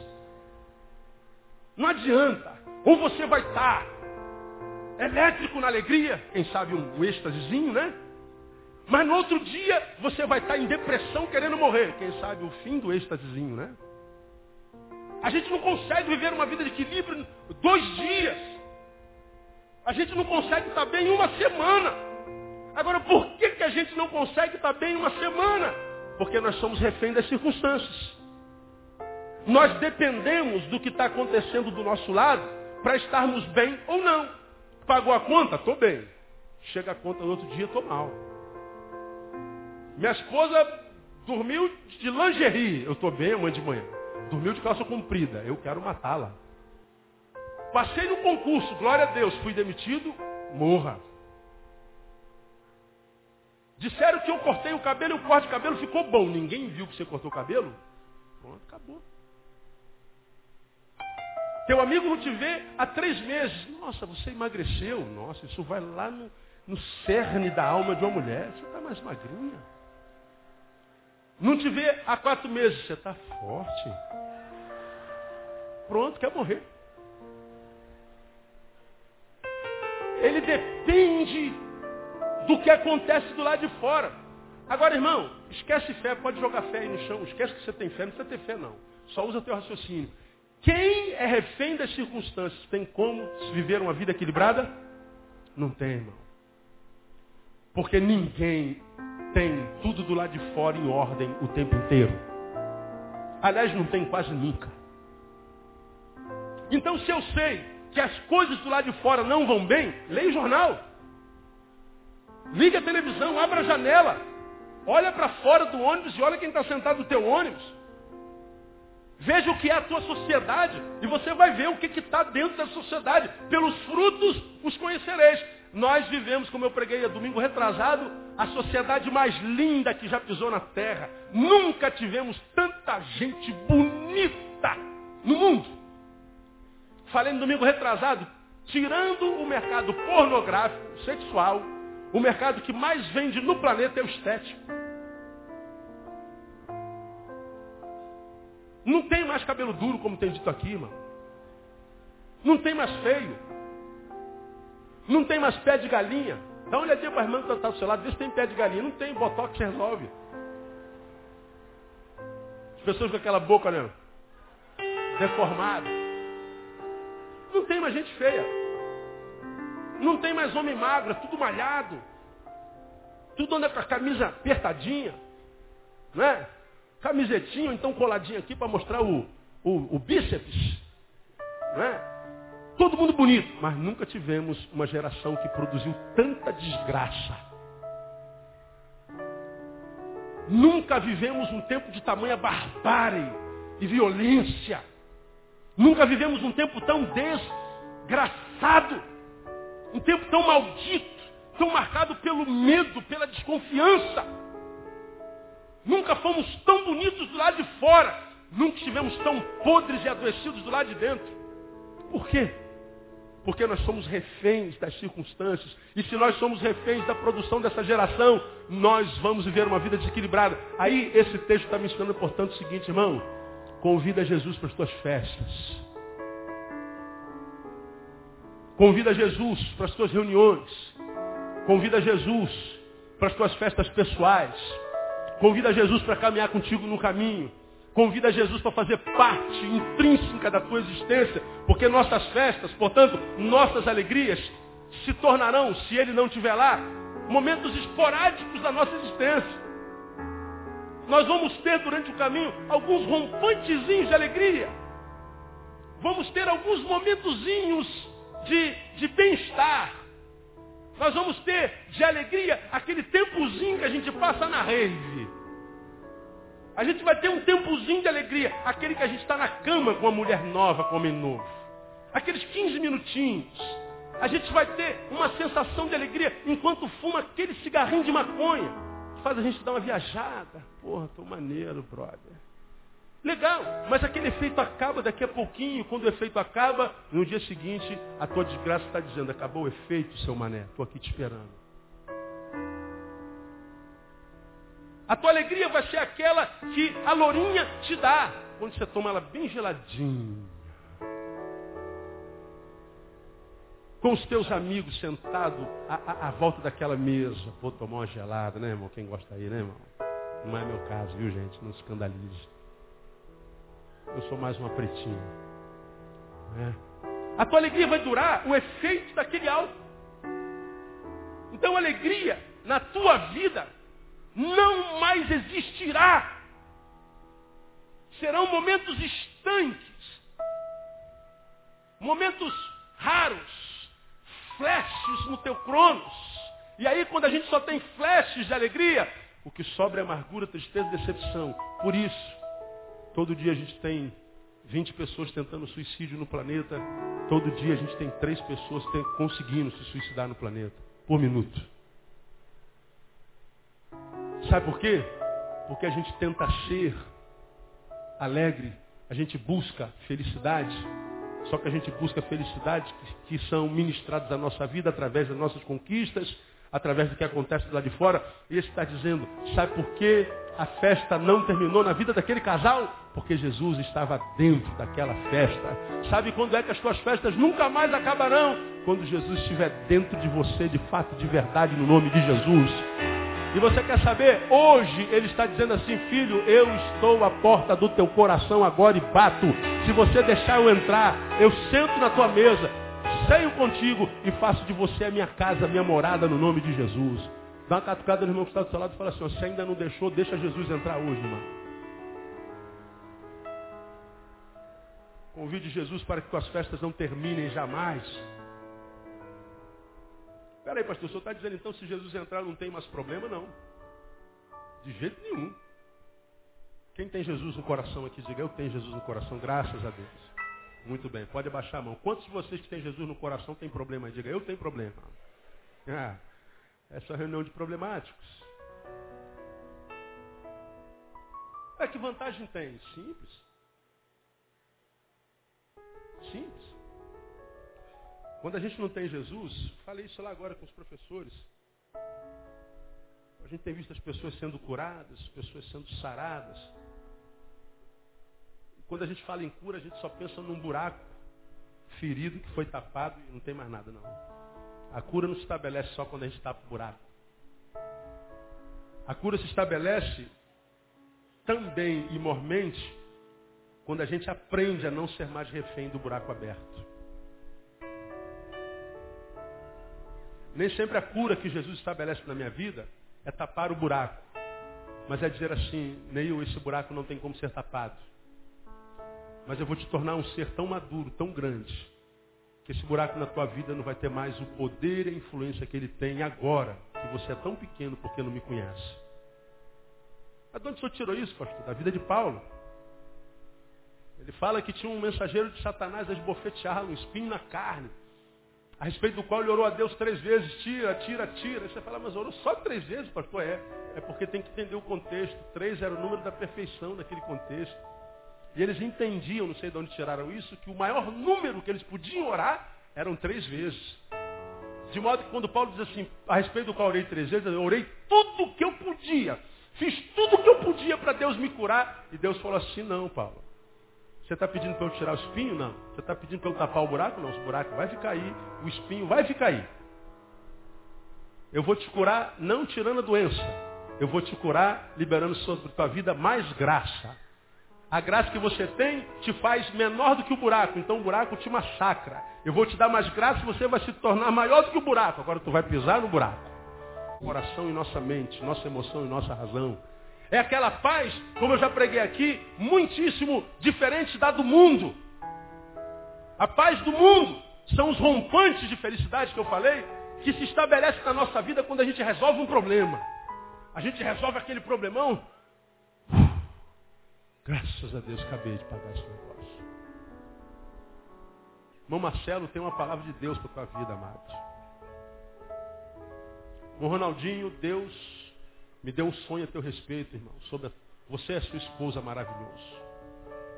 Não adianta. Ou você vai estar tá elétrico na alegria, quem sabe um, êxtasezinho, né? Mas no outro dia você vai estar tá em depressão querendo morrer. Quem sabe o fim do êxtasezinho, né? A gente não consegue viver uma vida de equilíbrio dois dias. A gente não consegue estar bem uma semana. Agora, por que, que a gente não consegue estar bem uma semana? Porque nós somos refém das circunstâncias. Nós dependemos do que está acontecendo do nosso lado para estarmos bem ou não. Pagou a conta? Estou bem. Chega a conta no outro dia, estou mal. Minha esposa dormiu de lingerie. Eu estou bem amanhã de manhã. Dormiu de calça comprida. Eu quero matá-la. Passei no concurso, glória a Deus, fui demitido, morra. Disseram que eu cortei o cabelo e o corte de cabelo ficou bom. Ninguém viu que você cortou o cabelo? Pronto, acabou. Teu amigo não te vê há três meses. Nossa, você emagreceu. Nossa, isso vai lá no, no cerne da alma de uma mulher. Você está mais magrinha. Não te vê há quatro meses. Você está forte. Pronto, quer morrer. Ele depende do que acontece do lado de fora. Agora, irmão, esquece fé, pode jogar fé aí no chão. Esquece que você tem fé, não precisa ter fé, não. Só usa teu raciocínio. Quem é refém das circunstâncias tem como viver uma vida equilibrada? Não tem, irmão. Porque ninguém tem tudo do lado de fora em ordem o tempo inteiro. Aliás, não tem quase nunca. Então, se eu sei que as coisas do lado de fora não vão bem, leia o jornal. Liga a televisão, abra a janela. Olha para fora do ônibus e olha quem está sentado no teu ônibus. Veja o que é a tua sociedade e você vai ver o que está dentro da sociedade. Pelos frutos os conhecereis. Nós vivemos, como eu preguei domingo retrasado, a sociedade mais linda que já pisou na terra. Nunca tivemos tanta gente bonita no mundo. Falei no domingo retrasado, tirando o mercado pornográfico, sexual, o mercado que mais vende no planeta é o estético. Não tem mais cabelo duro, como tem dito aqui, irmão. Não tem mais feio. Não tem mais pé de galinha. Dá uma olhadinha para a irmã que está do seu lado, vê se tem pé de galinha. Não tem, botox resolve. As pessoas com aquela boca, né? Deformada. Não tem mais gente feia. Não tem mais homem magro, é tudo malhado. Tudo anda com a camisa apertadinha. Não é? camisetinha, então coladinha aqui para mostrar o, o, o bíceps. Não é? Todo mundo bonito, mas nunca tivemos uma geração que produziu tanta desgraça. Nunca vivemos um tempo de tamanha barbárie e violência. Nunca vivemos um tempo tão desgraçado, um tempo tão maldito, tão marcado pelo medo, pela desconfiança. Nunca fomos tão bonitos do lado de fora. Nunca estivemos tão podres e adoecidos do lado de dentro. Por quê? Porque nós somos reféns das circunstâncias. E se nós somos reféns da produção dessa geração, nós vamos viver uma vida desequilibrada. Aí esse texto está me ensinando, portanto, o seguinte, irmão. Convida Jesus para as tuas festas. Convida Jesus para as tuas reuniões. Convida Jesus para as tuas festas pessoais. Convida Jesus para caminhar contigo no caminho. Convida Jesus para fazer parte intrínseca da tua existência, porque nossas festas, portanto, nossas alegrias, se tornarão, se Ele não estiver lá, momentos esporádicos da nossa existência. Nós vamos ter durante o caminho alguns rompantezinhos de alegria. Vamos ter alguns momentozinhos de, de bem-estar. Nós vamos ter de alegria aquele tempozinho que a gente passa na rave. A gente vai ter um tempozinho de alegria, aquele que a gente está na cama com uma mulher nova, com um homem novo. Aqueles 15 minutinhos. A gente vai ter uma sensação de alegria enquanto fuma aquele cigarrinho de maconha. Faz a gente dar uma viajada. Porra, tô maneiro, brother. Legal, mas aquele efeito acaba daqui a pouquinho. Quando o efeito acaba, no dia seguinte, a tua desgraça está dizendo, acabou o efeito, seu mané. Estou aqui te esperando. A tua alegria vai ser aquela que a lourinha te dá. Quando você toma ela bem geladinha. Com os teus amigos sentados à, à, volta daquela mesa. Vou tomar uma gelada, né, irmão? Quem gosta aí, né, irmão? Não é meu caso, viu, gente? Não escandalize. Eu sou mais uma pretinha. Né? A tua alegria vai durar o efeito daquele álcool. Então a alegria na tua vida não mais existirá. Serão momentos estanques. Momentos raros flashes no teu cronos. E aí quando a gente só tem flashes de alegria, o que sobra é amargura, tristeza e decepção. Por isso, todo dia a gente tem 20 pessoas tentando suicídio no planeta. Todo dia a gente tem três pessoas conseguindo se suicidar no planeta. Por minuto. Sabe por quê? Porque a gente tenta ser alegre, a gente busca felicidade, só que a gente busca felicidades que, que são ministradas à nossa vida através das nossas conquistas, através do que acontece lá de fora. E esse está dizendo, sabe por que a festa não terminou na vida daquele casal? Porque Jesus estava dentro daquela festa. Sabe quando é que as tuas festas nunca mais acabarão? Quando Jesus estiver dentro de você, de fato, de verdade, no nome de Jesus. E você quer saber? Hoje ele está dizendo assim, filho, eu estou à porta do teu coração agora e bato. Se você deixar eu entrar, eu sento na tua mesa, ceio contigo e faço de você a minha casa, a minha morada no nome de Jesus. Dá uma catucada no irmão que está do seu lado e fala assim, você ainda não deixou, deixa Jesus entrar hoje, irmão. Convide Jesus para que tuas festas não terminem jamais. Peraí, pastor, o senhor está dizendo então se Jesus entrar não tem mais problema? Não. De jeito nenhum. Quem tem Jesus no coração aqui, diga, eu tenho Jesus no coração, graças a Deus. Muito bem, pode abaixar a mão. Quantos de vocês que têm Jesus no coração têm problema? Diga, eu tenho problema. Ah, essa é reunião de problemáticos. É que vantagem tem? Simples. Simples. Quando a gente não tem Jesus, falei isso lá agora com os professores. A gente tem visto as pessoas sendo curadas, as pessoas sendo saradas. Quando a gente fala em cura, a gente só pensa num buraco ferido que foi tapado e não tem mais nada, não. A cura não se estabelece só quando a gente tapa o buraco. A cura se estabelece também e mormente quando a gente aprende a não ser mais refém do buraco aberto. Nem sempre a cura que Jesus estabelece na minha vida é tapar o buraco. Mas é dizer assim, Neil, esse buraco não tem como ser tapado. Mas eu vou te tornar um ser tão maduro, tão grande, que esse buraco na tua vida não vai ter mais o poder e a influência que ele tem agora, que você é tão pequeno porque não me conhece. Mas de onde o senhor tirou isso, pastor? Da vida de Paulo. Ele fala que tinha um mensageiro de Satanás a esbofeteá-lo, um espinho na carne a respeito do qual ele orou a Deus três vezes, tira, tira, tira. Aí você fala, mas orou só três vezes, pastor? É, é porque tem que entender o contexto. Três era o número da perfeição daquele contexto. E eles entendiam, não sei de onde tiraram isso, que o maior número que eles podiam orar eram três vezes. De modo que quando Paulo diz assim, a respeito do qual orei três vezes, eu orei tudo o que eu podia. Fiz tudo o que eu podia para Deus me curar. E Deus falou assim, não, Paulo. Você está pedindo para eu tirar o espinho? Não. Você está pedindo para eu tapar o buraco? Não. O buraco vai ficar aí, o espinho vai ficar aí. Eu vou te curar não tirando a doença. Eu vou te curar liberando sobre tua vida mais graça. A graça que você tem te faz menor do que o buraco, então o buraco te massacra. Eu vou te dar mais graça e você vai se tornar maior do que o buraco. Agora tu vai pisar no buraco. Coração e nossa mente, nossa emoção e nossa razão. É aquela paz, como eu já preguei aqui, muitíssimo diferente da do mundo. A paz do mundo são os rompantes de felicidade que eu falei, que se estabelece na nossa vida quando a gente resolve um problema. A gente resolve aquele problemão, Graças a Deus, acabei de pagar esse negócio. Irmão Marcelo tem uma palavra de Deus para a tua vida, amado. Irmão Ronaldinho, Deus me deu um sonho a teu respeito, irmão. Sobre a... Você a sua esposa maravilhoso.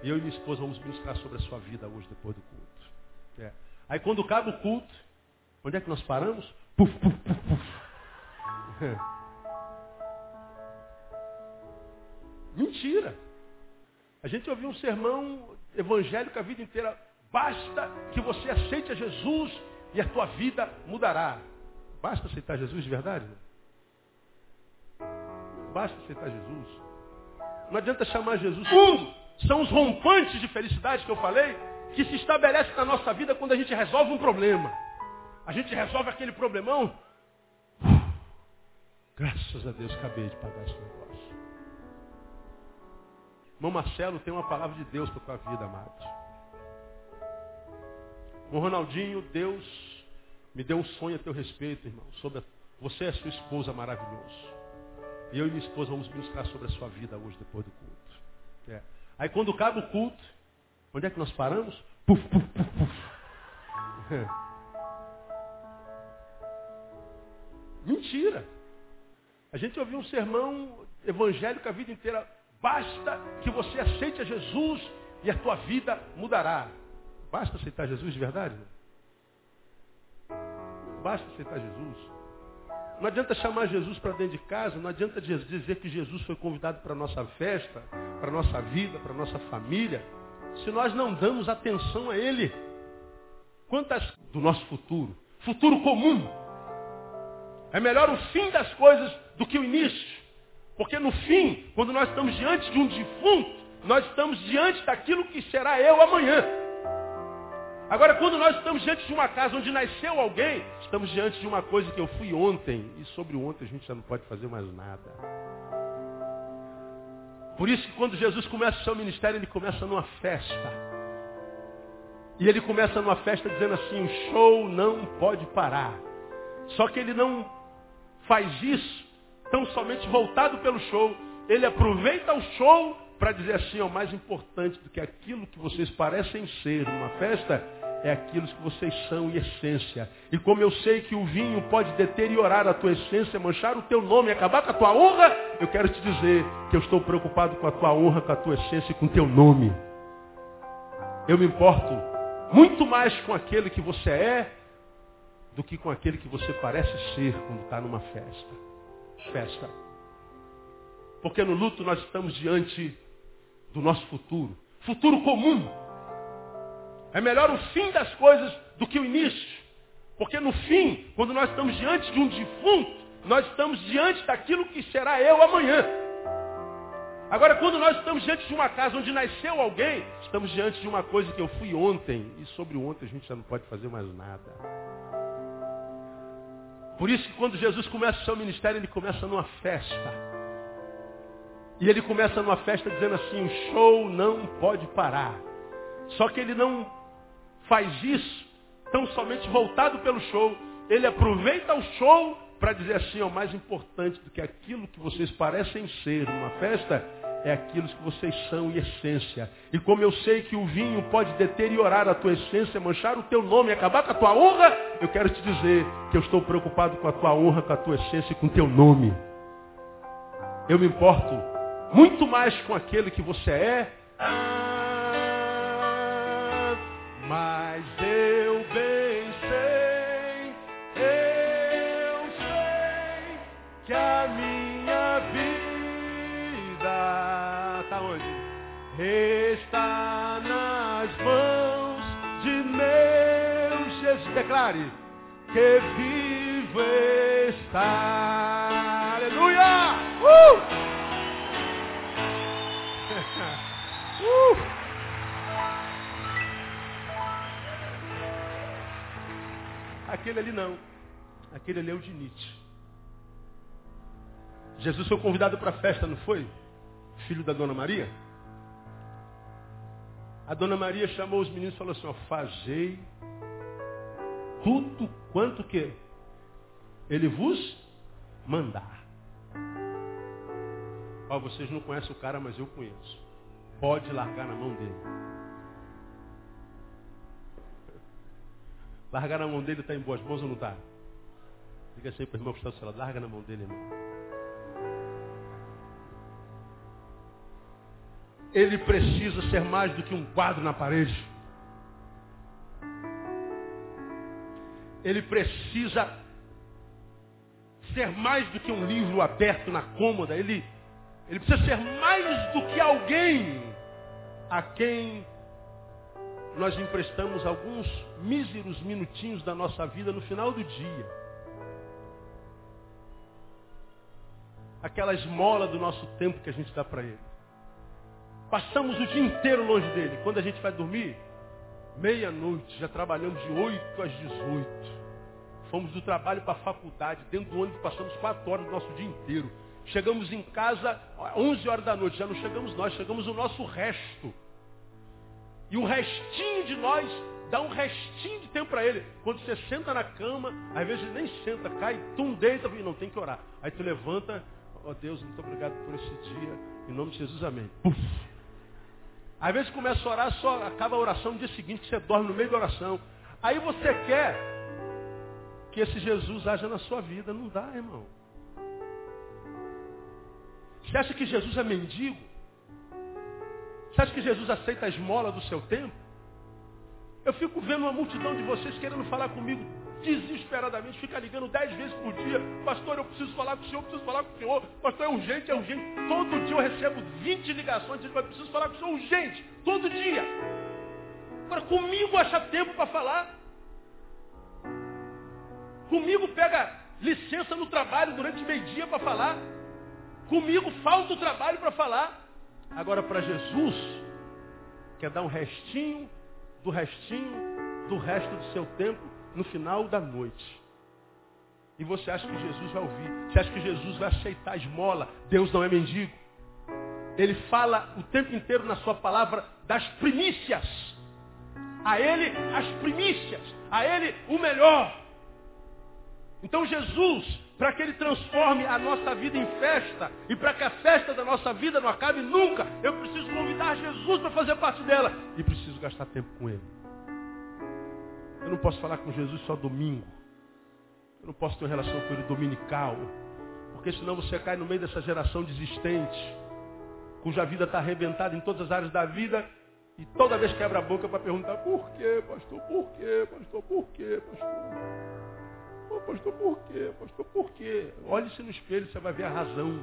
E eu e minha esposa vamos ministrar sobre a sua vida hoje, depois do culto. É. Aí quando acaba o culto, onde é que nós paramos? Puf, puf, puf, puf. Mentira. A gente ouviu um sermão evangélico a vida inteira. Basta que você aceite a Jesus e a tua vida mudará. Basta aceitar Jesus de verdade? Basta aceitar Jesus. Não adianta chamar Jesus. São os rompantes de felicidade que eu falei, que se estabelece na nossa vida quando a gente resolve um problema. A gente resolve aquele problemão. Graças a Deus, acabei de pagar esse negócio. Irmão Marcelo tem uma palavra de Deus para a tua vida, amado. Irmão Ronaldinho, Deus me deu um sonho a teu respeito, irmão. Sobre a... Você e a sua esposa maravilhoso. E eu e minha esposa vamos ministrar sobre a sua vida hoje, depois do culto. É. Aí quando acaba o culto, onde é que nós paramos? Puf, puf, puf, puf. Mentira. A gente ouviu um sermão evangélico a vida inteira. Basta que você aceite a Jesus e a tua vida mudará. Basta aceitar Jesus de verdade? Basta aceitar Jesus. Não adianta chamar Jesus para dentro de casa, não adianta dizer que Jesus foi convidado para a nossa festa, para a nossa vida, para a nossa família, se nós não damos atenção a Ele. Quantas do nosso futuro? Futuro comum. É melhor o fim das coisas do que o início. Porque no fim, quando nós estamos diante de um defunto, nós estamos diante daquilo que será eu amanhã. Agora, quando nós estamos diante de uma casa onde nasceu alguém, estamos diante de uma coisa que eu fui ontem. E sobre o ontem a gente já não pode fazer mais nada. Por isso que quando Jesus começa o seu ministério, ele começa numa festa. E ele começa numa festa dizendo assim, o show não pode parar. Só que ele não faz isso tão somente voltado pelo show. Ele aproveita o show para dizer assim, ó, mais importante do que aquilo que vocês parecem ser numa festa, é aquilo que vocês são em essência. E como eu sei que o vinho pode deteriorar a tua essência, manchar o teu nome, acabar com a tua honra, eu quero te dizer que eu estou preocupado com a tua honra, com a tua essência e com o teu nome. Eu me importo muito mais com aquele que você é do que com aquele que você parece ser quando está numa festa festa. Porque no luto nós estamos diante do nosso futuro. Futuro comum. É melhor o fim das coisas do que o início. Porque no fim, quando nós estamos diante de um defunto, nós estamos diante daquilo que será eu amanhã. Agora, quando nós estamos diante de uma casa onde nasceu alguém, estamos diante de uma coisa que eu fui ontem. E sobre o ontem a gente já não pode fazer mais nada. Por isso que quando Jesus começa o seu ministério, ele começa numa festa. E ele começa numa festa dizendo assim, o show não pode parar. Só que ele não faz isso tão somente voltado pelo show. Ele aproveita o show para dizer assim, ó, mais importante do que aquilo que vocês parecem ser numa festa, é aquilo que vocês são em essência. E como eu sei que o vinho pode deteriorar a tua essência, manchar o teu nome, acabar com a tua honra, eu quero te dizer que eu estou preocupado com a tua honra, com a tua essência e com o teu nome. Eu me importo muito mais com aquele que você é. Mas eu bem sei, eu sei que a minha vida está nas mãos de meu Jesus. Declare que vivo está. Aleluia! Uh! uh! Aquele ali não. Aquele ali é o de Nietzsche. Jesus foi convidado para a festa, não foi? Filho da Dona Maria? A Dona Maria chamou os meninos e falou assim, ó, fazei tudo quanto que ele vos mandar. Ó, vocês não conhecem o cara, mas eu conheço. Pode largar na mão dele. Largar na mão dele está em boas mãos ou não está? Diga assim para o irmão que está seu lado, larga na mão dele, irmão. Ele precisa ser mais do que um quadro na parede. Ele precisa ser mais do que um livro aberto na cômoda. Ele, ele precisa ser mais do que alguém a quem nós emprestamos alguns míseros minutinhos da nossa vida no final do dia. Aquela esmola do nosso tempo que a gente dá para ele. Passamos o dia inteiro longe dele. Quando a gente vai dormir, meia-noite, já trabalhamos de 8 às 18. Fomos do trabalho para a faculdade, dentro do ônibus passamos 4 horas do nosso dia inteiro. Chegamos em casa 11 horas da noite, já não chegamos nós, chegamos o nosso resto. E o restinho de nós dá um restinho de tempo para ele. Quando você senta na cama, às vezes nem senta, cai, tum, deita e não tem que orar. Aí tu levanta, ó oh, Deus, muito obrigado por esse dia. Em nome de Jesus, amém. Puf. Às vezes começa a orar, só acaba a oração no dia seguinte, você dorme no meio da oração. Aí você quer que esse Jesus haja na sua vida. Não dá, irmão. Você acha que Jesus é mendigo? Você acha que Jesus aceita a esmola do seu tempo? Eu fico vendo uma multidão de vocês querendo falar comigo desesperadamente, fica ligando dez vezes por dia. Pastor, eu preciso falar com o senhor, preciso falar com o senhor. Pastor, é urgente, é urgente. Todo dia eu recebo 20 ligações dizendo, preciso falar com o senhor urgente. Todo dia. Agora, comigo acha tempo para falar. Comigo pega licença no trabalho durante meio-dia para falar. Comigo falta o trabalho para falar. Agora, para Jesus, quer dar um restinho do restinho do resto do seu tempo no final da noite. E você acha que Jesus vai ouvir? Você acha que Jesus vai aceitar a esmola? Deus não é mendigo. Ele fala o tempo inteiro na sua palavra das primícias. A Ele as primícias. A Ele o melhor. Então Jesus, para que Ele transforme a nossa vida em festa e para que a festa da nossa vida não acabe nunca, eu preciso convidar Jesus para fazer parte dela e preciso gastar tempo com Ele. Eu não posso falar com Jesus só domingo. Eu não posso ter uma relação com Ele dominical. Porque senão você cai no meio dessa geração desistente, cuja vida está arrebentada em todas as áreas da vida e toda vez quebra a boca para perguntar por quê, pastor, por quê, pastor, por quê, pastor. Oh, pastor, por quê? Pastor, por quê? Olhe-se no espelho, você vai ver a razão.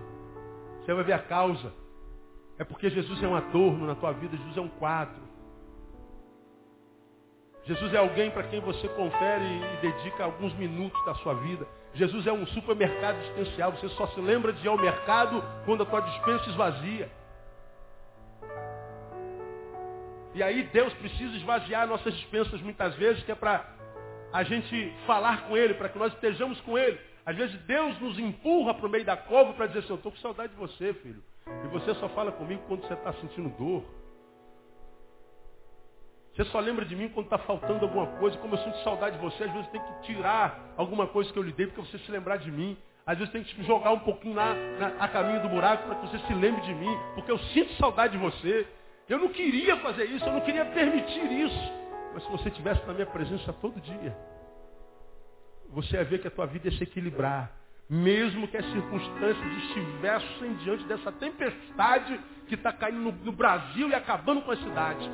Você vai ver a causa. É porque Jesus é um adorno na tua vida, Jesus é um quadro. Jesus é alguém para quem você confere e dedica alguns minutos da sua vida. Jesus é um supermercado existencial. Você só se lembra de ir ao mercado quando a tua dispensa esvazia. E aí Deus precisa esvaziar nossas dispensas muitas vezes, que é para a gente falar com Ele, para que nós estejamos com Ele. Às vezes Deus nos empurra para o meio da cova para dizer assim, eu estou com saudade de você, filho. E você só fala comigo quando você está sentindo dor. Você só lembra de mim quando está faltando alguma coisa. Como eu sinto saudade de você, às vezes tem que tirar alguma coisa que eu lhe dei para você se lembrar de mim. Às vezes tem que jogar um pouquinho lá na, a caminho do buraco para que você se lembre de mim. Porque eu sinto saudade de você. Eu não queria fazer isso, eu não queria permitir isso. Mas se você estivesse na minha presença todo dia, você ia ver que a tua vida ia se equilibrar. Mesmo que as circunstâncias estivessem diante dessa tempestade que está caindo no, no Brasil e acabando com a cidade.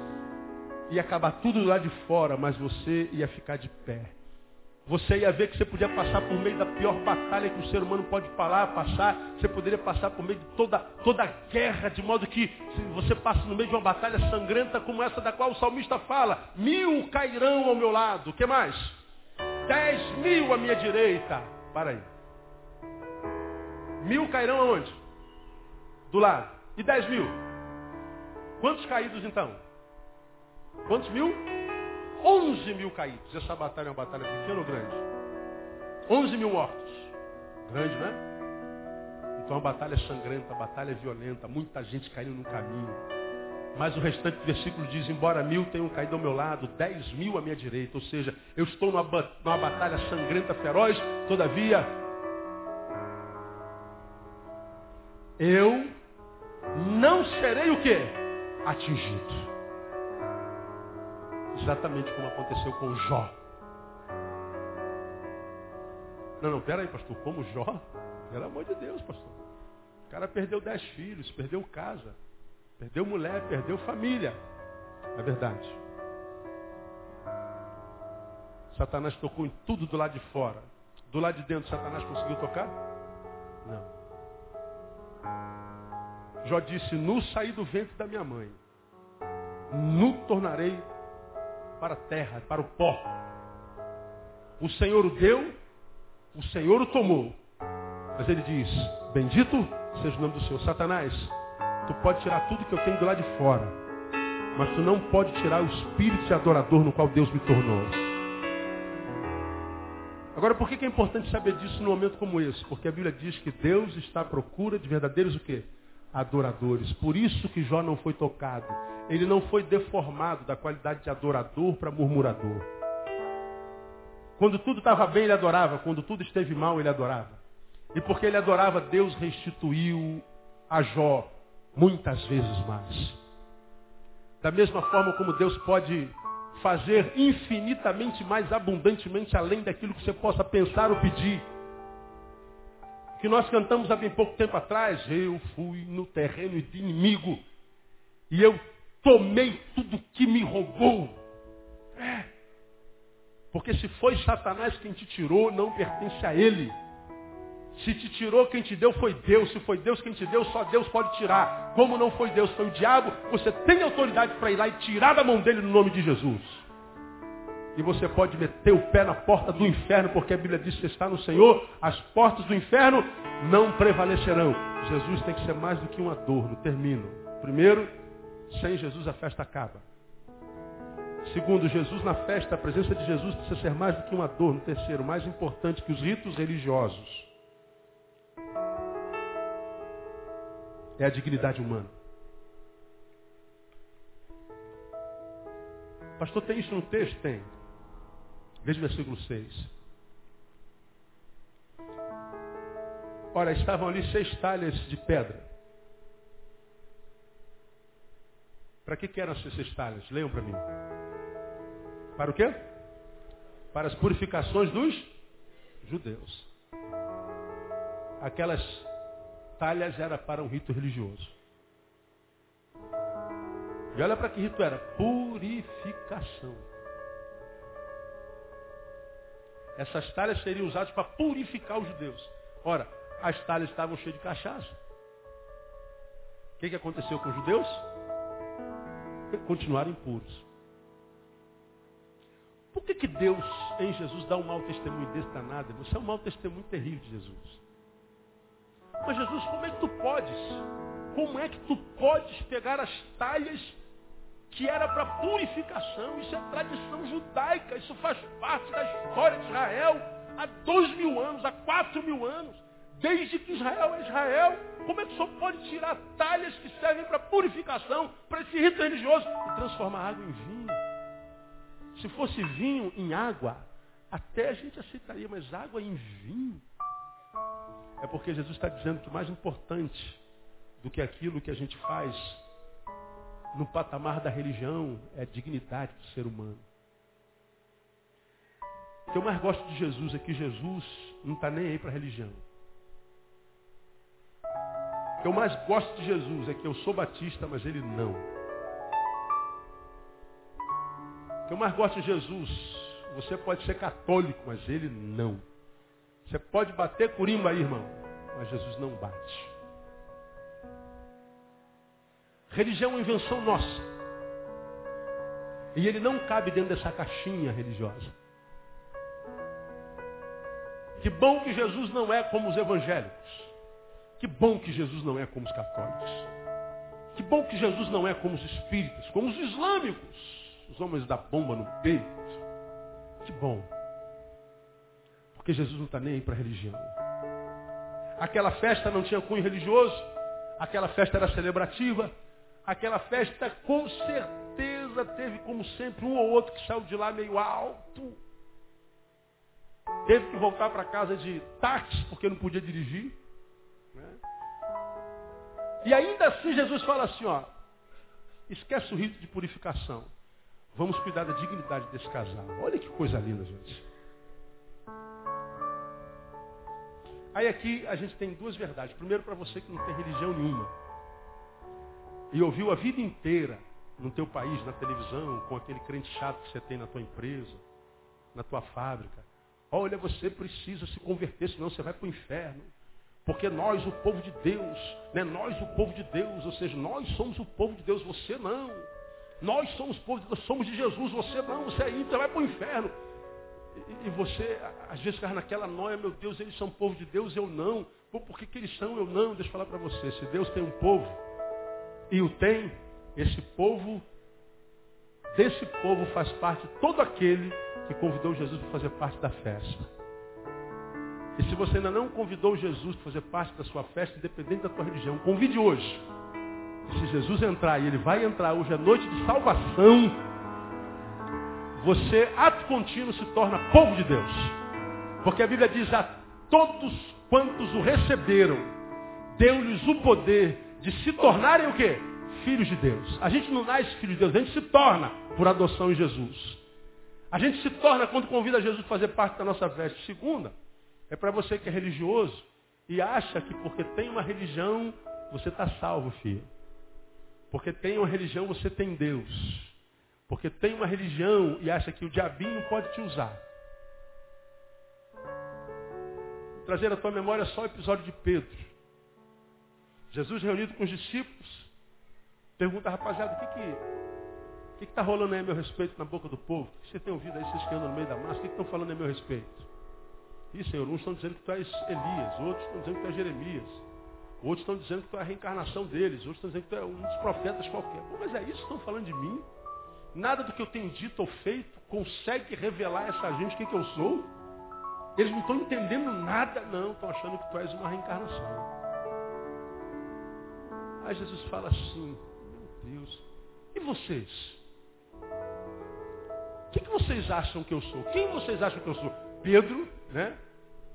Ia acabar tudo lá de fora, mas você ia ficar de pé. Você ia ver que você podia passar por meio da pior batalha que o ser humano pode falar, passar. Você poderia passar por meio de toda, toda guerra, de modo que você passa no meio de uma batalha sangrenta como essa da qual o salmista fala, mil cairão ao meu lado. O que mais? Dez mil à minha direita. Para aí. Mil cairão aonde? Do lado. E dez mil? Quantos caídos então? Quantos mil? Onze mil caídos. Essa batalha é uma batalha pequena ou grande? Onze mil mortos. Grande, né? Então a batalha é sangrenta, a batalha é violenta, muita gente caindo no caminho. Mas o restante do versículo diz, embora mil tenham caído ao meu lado, dez mil à minha direita. Ou seja, eu estou numa, numa batalha sangrenta, feroz, todavia eu não serei o quê? Atingido. Exatamente como aconteceu com Jó. Não, não, pera aí, pastor, como Jó? Pelo amor de Deus, pastor. O cara perdeu dez filhos, perdeu casa, perdeu mulher, perdeu família. É verdade. Satanás tocou em tudo do lado de fora. Do lado de dentro, Satanás conseguiu tocar? Não. Jó disse: Nu saí do ventre da minha mãe, nu tornarei para a terra, para o pó. O Senhor o deu, o Senhor o tomou. Mas ele diz, bendito seja o nome do Senhor. Satanás, tu pode tirar tudo que eu tenho do lado de fora. Mas tu não pode tirar o espírito de adorador no qual Deus me tornou. Agora, por que é importante saber disso num momento como esse? Porque a Bíblia diz que Deus está à procura de verdadeiros o quê? Adoradores. Por isso que Jó não foi tocado. Ele não foi deformado da qualidade de adorador para murmurador. Quando tudo estava bem, ele adorava. Quando tudo esteve mal, ele adorava. E porque ele adorava, Deus restituiu a Jó muitas vezes mais. Da mesma forma como Deus pode fazer infinitamente mais abundantemente além daquilo que você possa pensar ou pedir. Que nós cantamos há bem pouco tempo atrás, eu fui no terreno de inimigo e eu tomei tudo que me roubou. É. Porque se foi Satanás quem te tirou, não pertence a ele. Se te tirou, quem te deu foi Deus. Se foi Deus quem te deu, só Deus pode tirar. Como não foi Deus, foi o diabo, você tem autoridade para ir lá e tirar da mão dele no nome de Jesus. E você pode meter o pé na porta do inferno, porque a Bíblia diz que está no Senhor, as portas do inferno não prevalecerão. Jesus tem que ser mais do que um adorno. Termino. Primeiro, sem Jesus a festa acaba. Segundo, Jesus na festa, a presença de Jesus precisa ser mais do que um adorno. Terceiro, mais importante que os ritos religiosos. é a dignidade humana. Pastor, tem isso no texto? Tem. Veja o versículo 6. Ora, estavam ali seis talhas de pedra. Para que, que eram essas seis talhas? Leiam para mim. Para o quê? Para as purificações dos judeus. Aquelas talhas era para um rito religioso. E olha para que rito era: purificação. Essas talhas seriam usadas para purificar os judeus. Ora, as talhas estavam cheias de cachaça. O que, que aconteceu com os judeus? Continuaram impuros. Por que, que Deus em Jesus dá um mau testemunho desse danado? Você é um mau testemunho terrível de Jesus. Mas Jesus, como é que tu podes? Como é que tu podes pegar as talhas que era para purificação? Isso é tradição judaica, isso faz parte da história de Israel há dois mil anos, há quatro mil anos. Desde que Israel é Israel, como é que o senhor pode tirar talhas que servem para purificação, para esse rito religioso, e transformar água em vinho? Se fosse vinho em água, até a gente aceitaria, mas água em vinho. É porque Jesus está dizendo que o mais importante do que aquilo que a gente faz no patamar da religião é a dignidade do ser humano. O que eu mais gosto de Jesus é que Jesus não está nem aí para a religião. O que eu mais gosto de Jesus é que eu sou batista, mas ele não. O que eu mais gosto de Jesus, você pode ser católico, mas ele não. Você pode bater curimba aí, irmão, mas Jesus não bate. Religião é uma invenção nossa. E ele não cabe dentro dessa caixinha religiosa. Que bom que Jesus não é como os evangélicos. Que bom que Jesus não é como os católicos. Que bom que Jesus não é como os espíritas, como os islâmicos, os homens da bomba no peito. Que bom. Porque Jesus não está nem aí para a religião. Aquela festa não tinha cunho religioso, aquela festa era celebrativa, aquela festa com certeza teve, como sempre, um ou outro que saiu de lá meio alto. Teve que voltar para casa de táxi, porque não podia dirigir. Né? E ainda assim Jesus fala assim, ó, esquece o rito de purificação. Vamos cuidar da dignidade desse casal. Olha que coisa linda, gente. Aí aqui a gente tem duas verdades. Primeiro para você que não tem religião nenhuma. E ouviu a vida inteira no teu país, na televisão, com aquele crente chato que você tem na tua empresa, na tua fábrica. Olha, você precisa se converter, senão você vai para o inferno. Porque nós, o povo de Deus, né? nós, o povo de Deus, ou seja, nós somos o povo de Deus, você não. Nós somos o povo de Deus, somos de Jesus, você não, você é ímpio, vai para o inferno. E, e, você, às vezes, fica naquela noia, meu Deus, eles são povo de Deus, eu não. Por que, que eles são, eu não? Deixa eu falar para você, se Deus tem um povo, e o tem, esse povo, desse povo faz parte todo aquele que convidou Jesus para fazer parte da festa. E se você ainda não convidou Jesus para fazer parte da sua festa, independente da tua religião, convide hoje. E se Jesus entrar, e ele vai entrar hoje à noite de salvação, você, ato contínuo, se torna povo de Deus. Porque a Bíblia diz a todos quantos o receberam, deu-lhes o poder de se tornarem o quê? Filhos de Deus. A gente não nasce filho de Deus, a gente se torna por adoção em Jesus. A gente se torna quando convida Jesus a fazer parte da nossa festa. Segunda, é para você que é religioso e acha que porque tem uma religião, você está salvo, filho. Porque tem uma religião, você tem Deus. Porque tem uma religião e acha que o diabinho pode te usar. Trazer à tua memória só o episódio de Pedro. Jesus reunido com os discípulos, pergunta, rapaziada, o que que o que está rolando aí a meu respeito na boca do povo? O que você tem ouvido aí, vocês que andam no meio da massa? O que estão falando a meu respeito? Ih, Senhor, uns estão dizendo que tu és Elias, outros estão dizendo que tu és Jeremias, outros estão dizendo que tu é a reencarnação deles, outros estão dizendo que tu é um dos profetas qualquer. Pô, mas é isso que estão falando de mim? Nada do que eu tenho dito ou feito consegue revelar a essa gente quem que eu sou? Eles não estão entendendo nada, não, estão achando que tu és uma reencarnação. Aí Jesus fala assim, meu Deus, e vocês? O que, que vocês acham que eu sou? Quem vocês acham que eu sou? Pedro, né?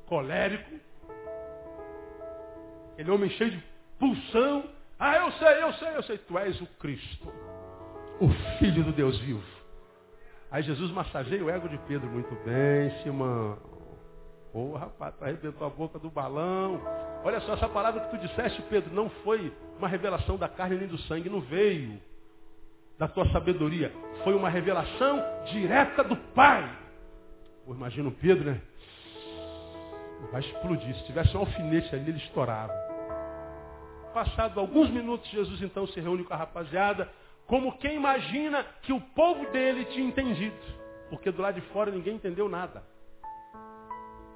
Colérico. Aquele homem cheio de pulsão. Ah, eu sei, eu sei, eu sei. Tu és o Cristo. O Filho do Deus vivo. Aí Jesus massageia o ego de Pedro. Muito bem, Simão. Ô, oh, rapaz, tu arrebentou a boca do balão. Olha só, essa palavra que tu disseste, Pedro, não foi uma revelação da carne nem do sangue. Não veio da tua sabedoria. Foi uma revelação direta do Pai. Pô, imagina o Pedro, né? Vai explodir. Se tivesse um alfinete ali, ele estourava. Passado alguns minutos, Jesus então se reúne com a rapaziada, como quem imagina que o povo dele tinha entendido. Porque do lado de fora ninguém entendeu nada.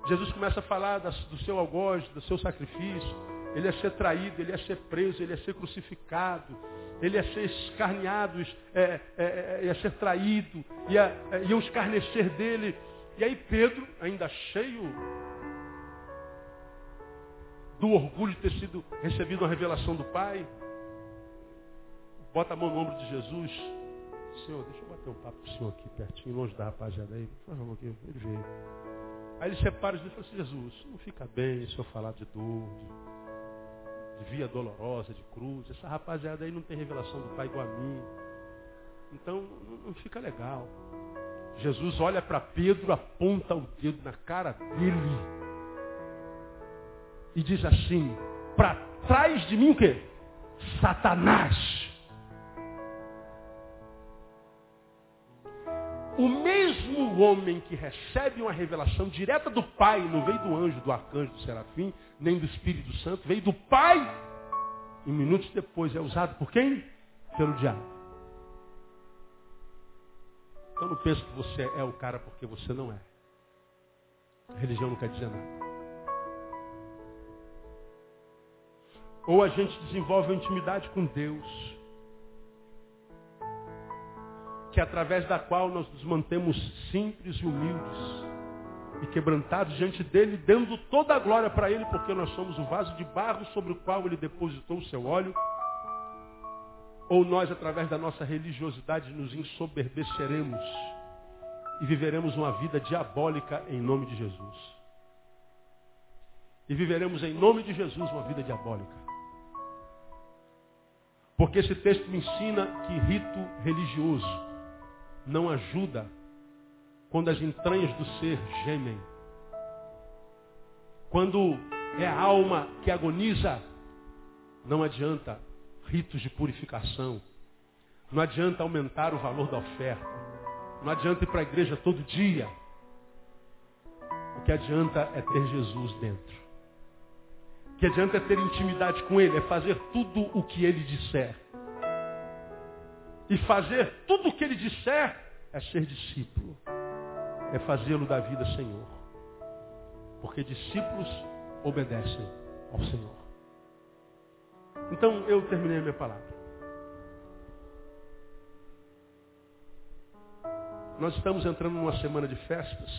Jesus começa a falar do seu algoz, do seu sacrifício. Ele ia ser traído, ele ia ser preso, ele ia ser crucificado ele ia ser escarneado, é, é, é, ia ser traído, ia, é, escarnecer dele. E aí Pedro, ainda cheio do orgulho de ter sido recebido uma revelação do Pai, bota a mão no ombro de Jesus. Senhor, deixa eu bater um papo com o Senhor aqui pertinho, longe da rapaziada aí. Por favor, ele veio. Aí ele separa e diz assim, Jesus, não fica bem se eu falar de dor, de de via dolorosa, de cruz. Essa rapaziada aí não tem revelação do Pai igual a mim. Então não, não fica legal. Jesus olha para Pedro, aponta o dedo na cara dele e diz assim: para trás de mim o quê? Satanás. O mesmo homem que recebe uma revelação direta do Pai, não veio do anjo, do arcanjo, do serafim, nem do Espírito Santo, veio do Pai, e minutos depois é usado por quem? Pelo diabo. Eu não penso que você é o cara porque você não é. A religião não quer dizer nada. Ou a gente desenvolve a intimidade com Deus, que através da qual nós nos mantemos simples e humildes e quebrantados diante dele, dando toda a glória para ele, porque nós somos o vaso de barro sobre o qual ele depositou o seu óleo. Ou nós, através da nossa religiosidade, nos ensoberbeceremos e viveremos uma vida diabólica em nome de Jesus. E viveremos em nome de Jesus uma vida diabólica. Porque esse texto me ensina que rito religioso não ajuda quando as entranhas do ser gemem. Quando é a alma que agoniza, não adianta ritos de purificação. Não adianta aumentar o valor da oferta. Não adianta ir para a igreja todo dia. O que adianta é ter Jesus dentro. O que adianta é ter intimidade com Ele, é fazer tudo o que Ele disser. E fazer tudo o que Ele disser é ser discípulo. É fazê-lo da vida Senhor. Porque discípulos obedecem ao Senhor. Então eu terminei a minha palavra. Nós estamos entrando numa semana de festas.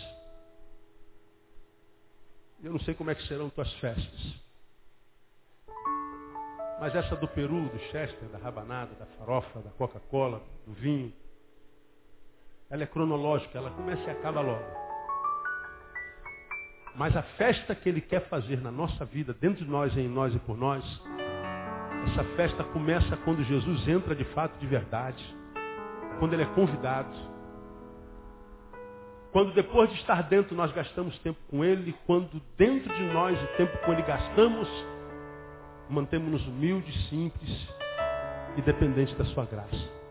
Eu não sei como é que serão tuas festas. Mas essa do Peru, do Chester, da rabanada, da farofa, da Coca-Cola, do vinho, ela é cronológica, ela começa e acaba logo. Mas a festa que ele quer fazer na nossa vida, dentro de nós, em nós e por nós, essa festa começa quando Jesus entra de fato de verdade, quando ele é convidado. Quando depois de estar dentro nós gastamos tempo com ele, quando dentro de nós o tempo com ele gastamos, mantemos-nos humildes, simples e dependentes da sua graça.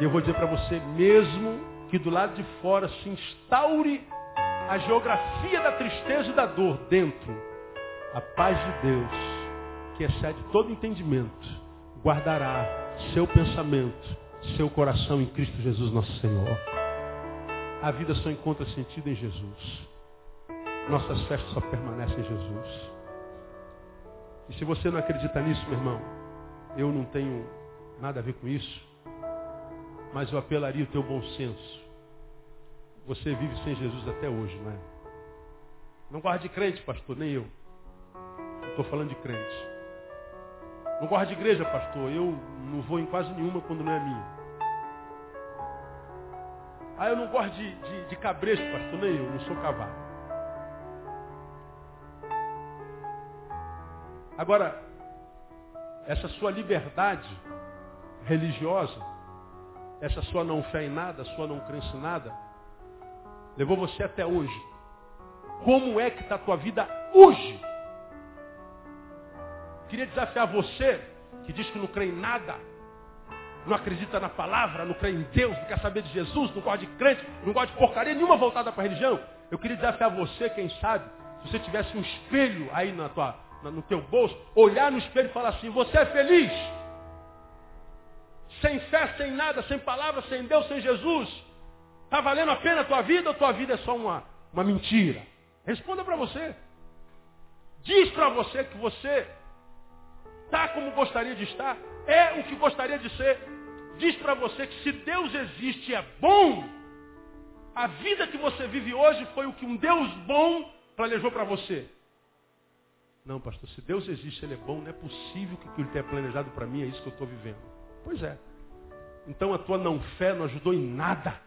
E eu vou dizer para você, mesmo que do lado de fora se instaure a geografia da tristeza e da dor dentro, a paz de Deus que excede todo entendimento, guardará seu pensamento, seu coração em Cristo Jesus nosso Senhor. A vida só encontra sentido em Jesus. Nossas festas só permanecem em Jesus. E se você não acredita nisso, meu irmão, eu não tenho nada a ver com isso, mas eu apelaria o teu bom senso. Você vive sem Jesus até hoje, não é? Não gosta de crente, pastor, nem eu. Estou falando de crente. Não gosto de igreja, pastor. Eu não vou em quase nenhuma quando não é minha. Ah, eu não gosto de, de, de cabresto, pastor. Nem eu, não sou cavalo. Agora, essa sua liberdade religiosa, essa sua não fé em nada, sua não crença em nada, levou você até hoje. Como é que está a tua vida hoje? Queria desafiar você, que diz que não crê em nada, não acredita na palavra, não crê em Deus, não quer saber de Jesus, não gosta de crente, não gosta de porcaria nenhuma voltada para a religião. Eu queria desafiar você, quem sabe, se você tivesse um espelho aí na tua, no teu bolso, olhar no espelho e falar assim, você é feliz? Sem fé, sem nada, sem palavra, sem Deus, sem Jesus? Está valendo a pena a tua vida ou tua vida é só uma, uma mentira? Responda para você. Diz para você que você está como gostaria de estar, é o que gostaria de ser. Diz para você que se Deus existe e é bom, a vida que você vive hoje foi o que um Deus bom planejou para você. Não, pastor, se Deus existe, Ele é bom, não é possível que o que Ele tenha planejado para mim é isso que eu estou vivendo. Pois é. Então a tua não fé não ajudou em nada.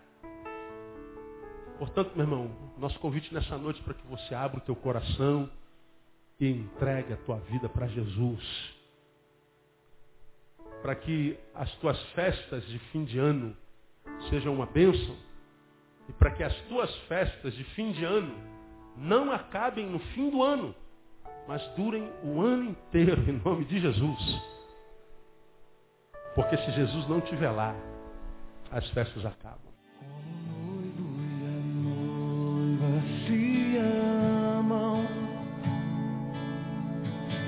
Portanto, meu irmão, nosso convite nessa noite é para que você abra o teu coração e entregue a tua vida para Jesus para que as tuas festas de fim de ano sejam uma bênção e para que as tuas festas de fim de ano não acabem no fim do ano, mas durem o ano inteiro, em nome de Jesus. Porque se Jesus não estiver lá, as festas acabam.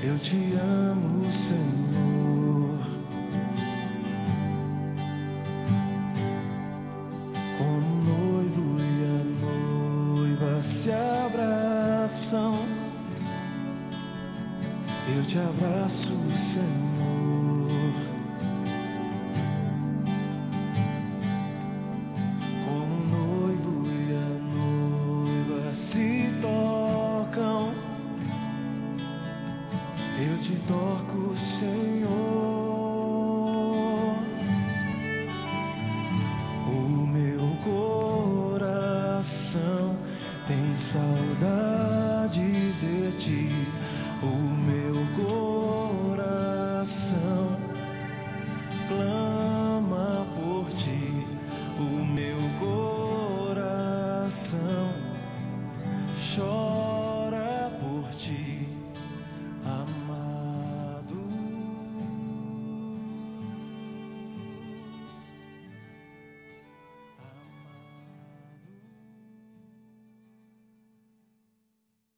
Eu te amo.